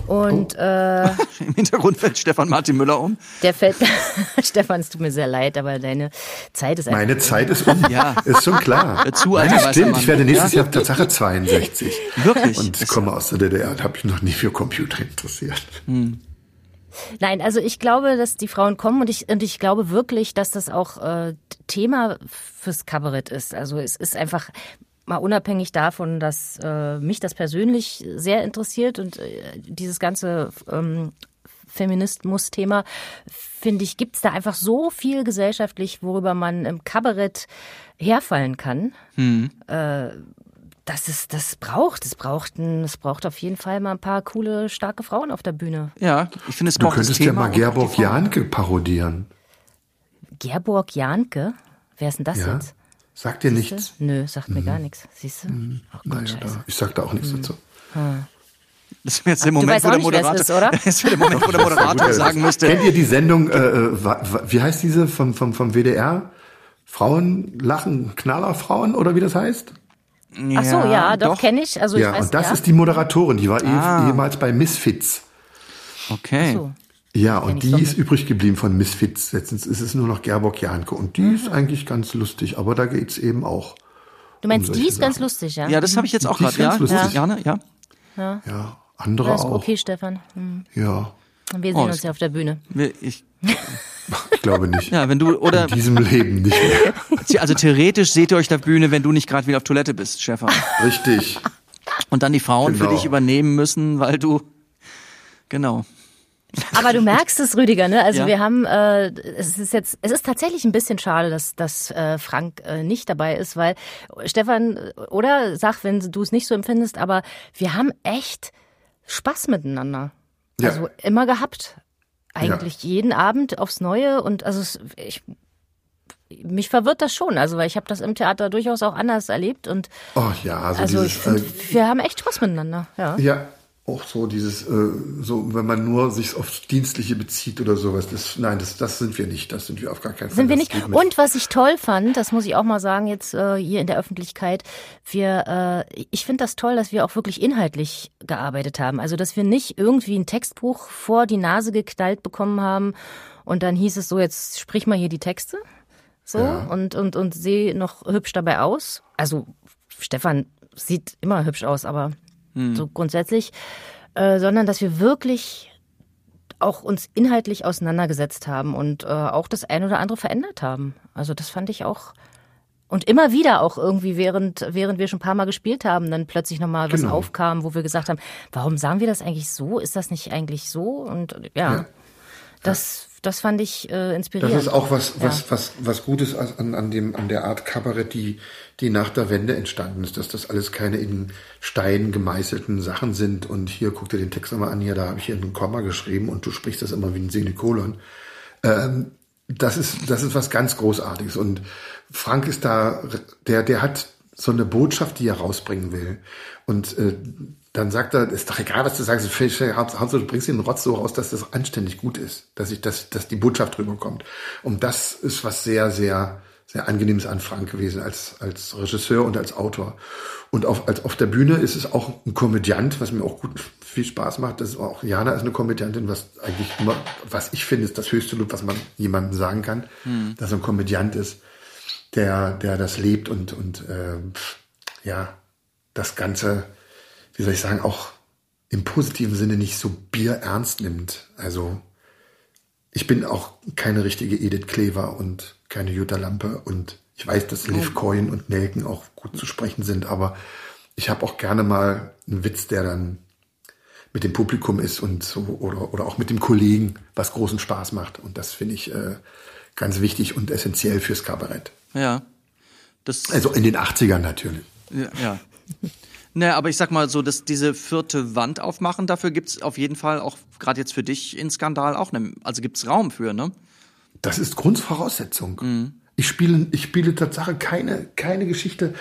Und äh, Im Hintergrund fällt Stefan Martin Müller um. der fällt, Stefan, es tut mir sehr leid, aber deine Zeit ist einfach. Meine Zeit ist um. Ja. Ist schon klar. Dazu, Nein, weißer stimmt. Ich werde nächstes Ja. Jahr Tatsache 62. Wirklich? Und Das- komme aus der DDR und habe mich noch nie für Computer interessiert. Nein, also ich glaube, dass die Frauen kommen und ich, und ich glaube wirklich, dass das auch äh, Thema fürs Kabarett ist. Also es ist einfach mal unabhängig davon, dass äh, mich das persönlich sehr interessiert und äh, dieses ganze ähm, Feminismus-Thema, finde ich, gibt's da einfach so viel gesellschaftlich, worüber man im Kabarett herfallen kann. Äh, dass es das braucht. Es braucht, ein, es braucht auf jeden Fall mal ein paar coole, starke Frauen auf der Bühne. Ja, ich finde es Du das könntest ja mal Gerborg. Janke parodieren. Gerborg Janke? Wer ist denn das Ja? jetzt? Sagt dir nichts? Nö, sagt mir gar nichts. Siehst du? Ach Gott, Naja, da, ich sag da auch nichts dazu. Das wäre jetzt der Moment, wo der Moderator, ist, oder? Das der Moment, wo der Moderator sagen müsste, Kennt ihr die Sendung, äh, äh, wie heißt diese vom, vom, vom WDR? Frauen lachen, Knallerfrauen oder wie das heißt? Ach so, ja, doch, kenne ich. Also ja, ich weiß, und das ja. ist die Moderatorin, die war eh- Ah. ehemals bei Misfits. okay. so. Ja, und die doch ist übrig geblieben von Misfits. Jetzt ist es nur noch Gerborg Janke. Und die ist eigentlich ganz lustig, aber da geht's eben auch. Du meinst, um die ist ganz Sachen. lustig, ja? Ja, das habe ich jetzt auch Die ist gerade, ja. ganz lustig. Jana, ja. Ja, andere auch. okay, Stefan. Hm. Ja, Wir Oh, sehen ist- uns ja auf der Bühne. Ich, ich glaube nicht. ja, wenn du, oder, In diesem Leben nicht mehr. also theoretisch seht ihr euch auf der Bühne, wenn du nicht gerade wieder auf Toilette bist, Stefan. Richtig. Und dann die Frauen für Genau. dich übernehmen müssen, weil du, genau. Aber du merkst es, Rüdiger, ne? Also Ja. wir haben, äh, es ist jetzt, es ist tatsächlich ein bisschen schade, dass, dass äh, Frank äh, nicht dabei ist, weil Stefan, oder sag, wenn du es nicht so empfindest, aber wir haben echt Spaß miteinander. Ja. Also immer gehabt. Eigentlich jeden Abend aufs Neue und also es, ich mich verwirrt das schon, also weil ich habe das im Theater durchaus auch anders erlebt und Oh ja, also, also ich dieses, finde, äh, wir haben echt Spaß miteinander, ja. Ja, auch so dieses, äh, so wenn man nur sich aufs Dienstliche bezieht oder sowas. Das, nein, das, das sind wir nicht. Das sind wir auf gar keinen Fall. Sind wir nicht. Und was ich toll fand, das muss ich auch mal sagen jetzt äh, hier in der Öffentlichkeit, wir, äh, ich finde das toll, dass wir auch wirklich inhaltlich gearbeitet haben. Also dass wir nicht irgendwie ein Textbuch vor die Nase geknallt bekommen haben und dann hieß es so, jetzt sprich mal hier die Texte. So Ja. und, und, und sehe noch hübsch dabei aus. Also Stefan sieht immer hübsch aus, aber so grundsätzlich, äh, sondern dass wir wirklich auch uns inhaltlich auseinandergesetzt haben und äh, auch das ein oder andere verändert haben. Also das fand ich auch und immer wieder auch irgendwie während während wir schon ein paar Mal gespielt haben, dann plötzlich nochmal was Genau. aufkam, wo wir gesagt haben, warum sagen wir das eigentlich so? Ist das nicht eigentlich so? Und ja, Ja. das das fand ich äh, inspirierend. Das ist auch was, Ja. was, was, was Gutes an, an, dem, an der Art Kabarett, die, die nach der Wende entstanden ist, dass das alles keine in Stein gemeißelten Sachen sind und hier, guck dir den Text nochmal an, hier, da habe ich hier ein Komma geschrieben und du sprichst das immer wie ein Semikolon. Ähm, das ist, das ist was ganz Großartiges und Frank ist da, der, der hat so eine Botschaft, die er rausbringen will und äh, dann sagt er, ist doch egal, was du sagst, Hauptsache du bringst den Rotz so raus, dass das anständig gut ist, dass ich, dass, dass die Botschaft rüberkommt. Und das ist was sehr, sehr, sehr angenehmes an Frank gewesen als, als Regisseur und als Autor. Und auf, als auf der Bühne ist es auch ein Komödiant, was mir auch gut viel Spaß macht. Das ist auch Jana ist eine Komödiantin, was eigentlich immer, was ich finde, ist das höchste Lob, was man jemandem sagen kann, dass er ein Komödiant ist, der, der das lebt und, und äh, ja, das Ganze, wie soll ich sagen, auch im positiven Sinne nicht so bierernst nimmt. Also ich bin auch keine richtige Edith Klever und keine Jutta Lampe und ich weiß, dass Liv Coyne und Nelken auch gut zu sprechen sind, aber ich habe auch gerne mal einen Witz, der dann mit dem Publikum ist und so oder, oder auch mit dem Kollegen, was großen Spaß macht. Und das finde ich äh, ganz wichtig und essentiell fürs Kabarett. Ja. Also in den 80ern natürlich. ja. ja. Naja, aber ich sag mal so, dass diese vierte Wand aufmachen, dafür gibt's auf jeden Fall auch, gerade jetzt für dich in Skandal auch, ne, also gibt's Raum für, ne? Das ist Grundvoraussetzung. Mhm. Ich spiele, ich spiele Tatsache keine, keine Geschichte,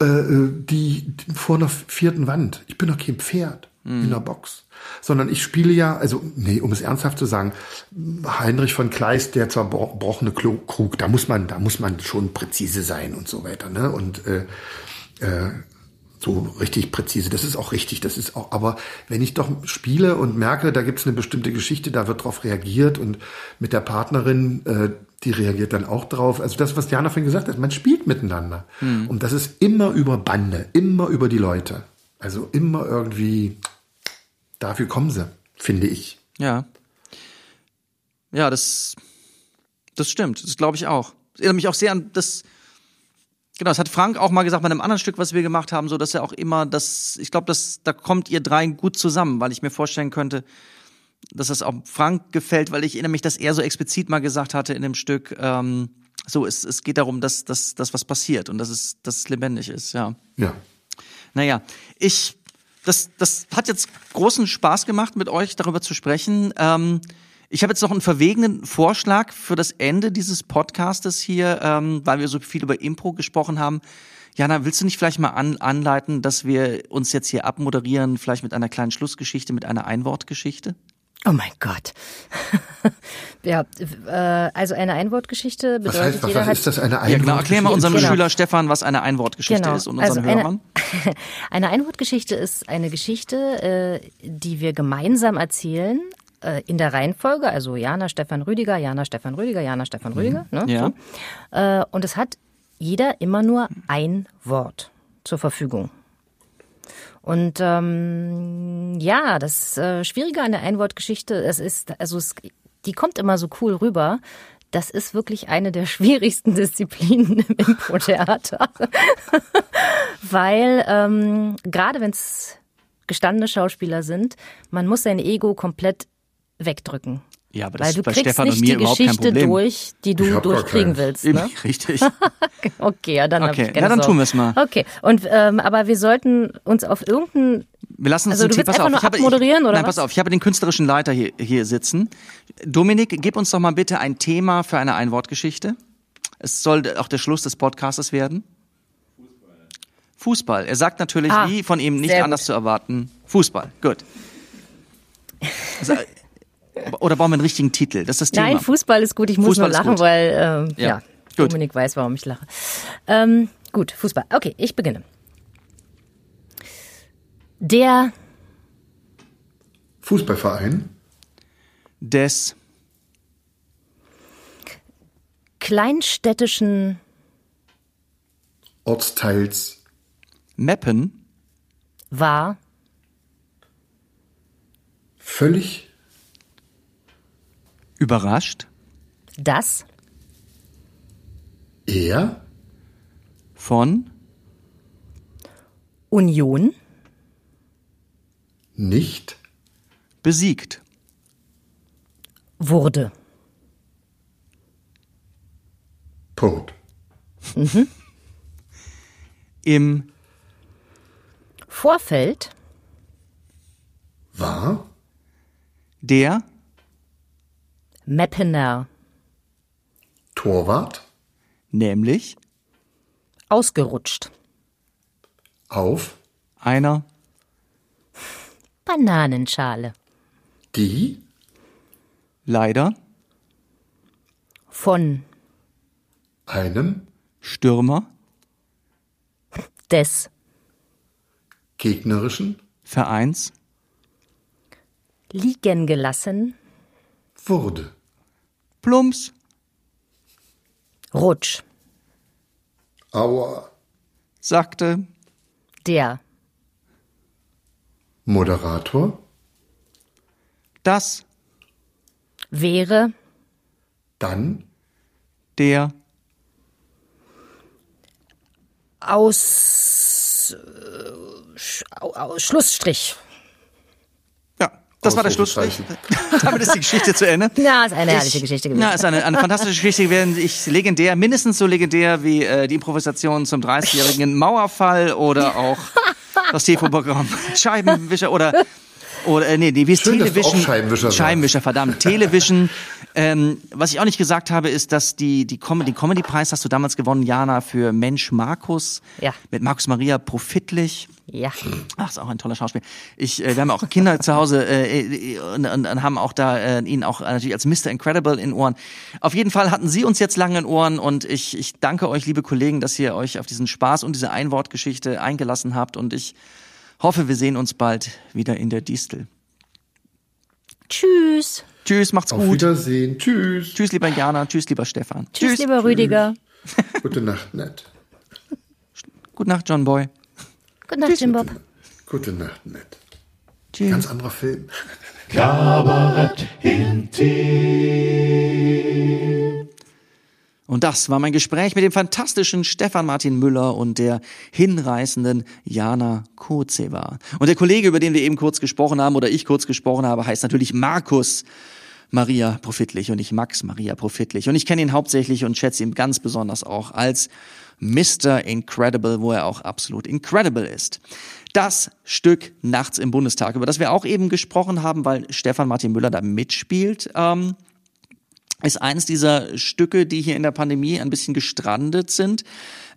äh, die, die vor einer vierten Wand. Ich bin doch kein Pferd Mhm. in der Box. Sondern ich spiele ja, also, nee, um es ernsthaft zu sagen, Heinrich von Kleist, der zerbrochene Klo- Krug, da muss man, da muss man schon präzise sein und so weiter, ne? Und, äh, äh, so richtig präzise. Das ist auch richtig. Das ist auch, aber wenn ich doch spiele und merke, da gibt es eine bestimmte Geschichte, da wird drauf reagiert und mit der Partnerin, äh, die reagiert dann auch drauf. Also das, was Diana vorhin gesagt hat, man spielt miteinander. Und das ist immer über Bande, immer über die Leute. Also immer irgendwie, dafür kommen sie, finde ich. Ja. Ja, das, das stimmt. Das glaube ich auch. Das erinnert mich auch sehr an das, genau, das hat Frank auch mal gesagt bei einem anderen Stück, was wir gemacht haben, so dass er auch immer das, ich glaube, das, da kommt ihr drei gut zusammen, weil ich mir vorstellen könnte, dass das auch Frank gefällt, weil ich erinnere mich, dass er so explizit mal gesagt hatte in dem Stück, ähm, so, es, es geht darum, dass, dass, dass was passiert und dass es, dass es lebendig ist, ja. Ja. Naja, ich, das, das hat jetzt großen Spaß gemacht, mit euch darüber zu sprechen. Ähm, ich habe jetzt noch einen verwegenen Vorschlag für das Ende dieses Podcastes hier, ähm, weil wir so viel über Impro gesprochen haben. Jana, willst du nicht vielleicht mal an, anleiten, dass wir uns jetzt hier abmoderieren, vielleicht mit einer kleinen Schlussgeschichte, mit einer Einwortgeschichte? Oh mein Gott. ja, äh, also eine Einwortgeschichte Was bedeutet, heißt, was, jeder was hat ist das, eine Ja, genau. Erklär mal unserem Genau. Schüler Stefan, was eine Einwortgeschichte Genau. ist und unseren Also eine- Hörern. Eine Einwortgeschichte ist eine Geschichte, äh, die wir gemeinsam erzählen, äh, in der Reihenfolge, also Jana, Stefan, Rüdiger, Jana, Stefan, Rüdiger, Jana, Stefan, Rüdiger. Ne? Ja. So. Äh, und es hat jeder immer nur ein Wort zur Verfügung. Und ähm, ja, das äh, Schwierige an der Einwortgeschichte, es ist, also es, die kommt immer so cool rüber. Das ist wirklich eine der schwierigsten Disziplinen im Impro-Theater. Weil ähm, gerade wenn es gestandene Schauspieler sind, man muss sein Ego komplett wegdrücken. Ja, aber Weil das du ist bei kriegst Stefan und nicht mir die überhaupt kein Geschichte Problem. durch, die du durchkriegen willst. Ne? Richtig. Okay, ja, dann Okay, na, dann tun wir's mal. Okay, und ähm, aber wir sollten uns auf irgendein Wir lassen uns Also du willst pass einfach auf, nur ich habe, abmoderieren, ich, oder Nein, was? pass auf, ich habe den künstlerischen Leiter hier, hier sitzen. Dominik, gib uns doch mal bitte ein Thema für eine Einwortgeschichte. Es soll auch der Schluss des Podcastes werden. Fußball. Er sagt natürlich, Ah, wie von ihm nicht anders gut. zu erwarten. Fußball. Gut. Also, oder brauchen wir einen richtigen Titel? Das ist das Thema. Nein, Fußball ist gut. Ich muss Fußball nur lachen, weil ähm, Ja, ja. Dominik weiß, warum ich lache. Ähm, gut, Fußball. Okay, ich beginne. Der Fußballverein, Des kleinstädtischen Ortsteils, Meppen war völlig überrascht? Das? Er? Von? Union? Nicht? Besiegt. wurde. Punkt. Im Vorfeld? War? Der Meppener Torwart? Nämlich? Ausgerutscht. auf? Einer? Bananenschale. die? Leider? Von. Einem? Stürmer? Des. Gegnerischen? Vereins? Liegen gelassen wurde. Plumps Rutsch. Aua. sagte Der Moderator das wäre dann der aus, äh, Sch- au- au- Schlussstrich. Das war der Schlussstrich. Damit ist die Geschichte zu Ende. Ja, ist eine herrliche Geschichte gewesen. Ja, ist eine, eine fantastische Geschichte gewesen. Ich legendär, mindestens so legendär wie äh, die Improvisation zum 30-jährigen Mauerfall oder auch das TV-Programm Scheibenwischer oder oder äh, nee, nee, wie ist Schön, dass du Television? auch Scheibenwischer. Scheibenwischer, verdammt. Television. Ähm, was ich auch nicht gesagt habe, ist, dass die die Comedy Comedy Preis hast du damals gewonnen, Jana, für Mensch Markus Ja. mit Markus Maria profitlich. Ja. Ach, ist auch ein toller Schauspieler. Ich, äh, wir haben auch Kinder zu Hause äh, äh, und, und, und haben auch da äh, ihn auch natürlich als Mr. Incredible in Ohren. Auf jeden Fall hatten Sie uns jetzt lange in Ohren und ich, ich danke euch, liebe Kollegen, dass ihr euch auf diesen Spaß und diese Einwortgeschichte eingelassen habt und ich hoffe, wir sehen uns bald wieder in der Distel. Tschüss. Tschüss, macht's Auf gut. Wiedersehen. Tschüss. Tschüss, lieber Jana. Tschüss, lieber Stefan. Tschüss, lieber Rüdiger. Gute Nacht, nett. Gute Nacht, John Boy. Gute Nacht, Jim Bob. Gute Nacht, nett. Tschüss. Ganz anderer Film. Kabarett intim. Und das war mein Gespräch mit dem fantastischen Stefan Martin Müller und der hinreißenden Jana Kozeva. Und der Kollege, über den wir eben kurz gesprochen haben oder ich kurz gesprochen habe, heißt natürlich Markus Maria Profitlich und nicht Max Maria Profitlich. Und ich kenne ihn hauptsächlich und schätze ihn ganz besonders auch als Mr. Incredible, wo er auch absolut incredible ist. Das Stück Nachts im Bundestag, über das wir auch eben gesprochen haben, weil Stefan Martin Müller da mitspielt, ähm, ist eines dieser Stücke, die hier in der Pandemie ein bisschen gestrandet sind.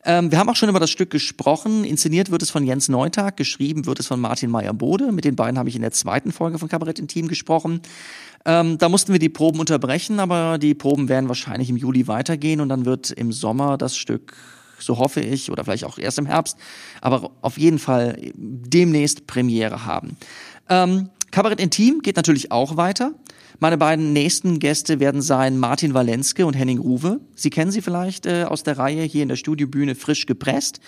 Ähm, wir haben auch schon über das Stück gesprochen. Inszeniert wird es von Jens Neutag, geschrieben wird es von Martin Meyer-Bode. Mit den beiden habe ich in der zweiten Folge von Kabarett Intim gesprochen. Ähm, da mussten wir die Proben unterbrechen, aber die Proben werden wahrscheinlich im Juli weitergehen und dann wird im Sommer das Stück, so hoffe ich, oder vielleicht auch erst im Herbst, aber auf jeden Fall demnächst Premiere haben. Ähm, Kabarett Intim geht natürlich auch weiter. Meine beiden nächsten Gäste werden sein Martin Walenske und Henning Ruwe. Sie kennen sie vielleicht äh, aus der Reihe hier in der Studiobühne frisch gepresst.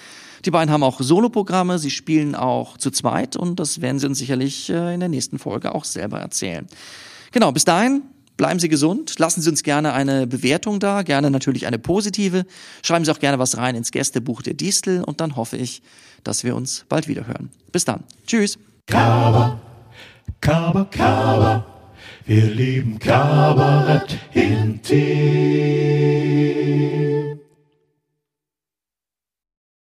Die beiden haben auch Soloprogramme, sie spielen auch zu zweit und das werden sie uns sicherlich äh, in der nächsten Folge auch selber erzählen. Genau, bis dahin bleiben Sie gesund, lassen Sie uns gerne eine Bewertung da, gerne natürlich eine positive. Schreiben Sie auch gerne was rein ins Gästebuch der Distel und dann hoffe ich, dass wir uns bald wieder hören. Bis dann. Tschüss. Kaba, Kaba, Kaba. Wir lieben Kabarett intim.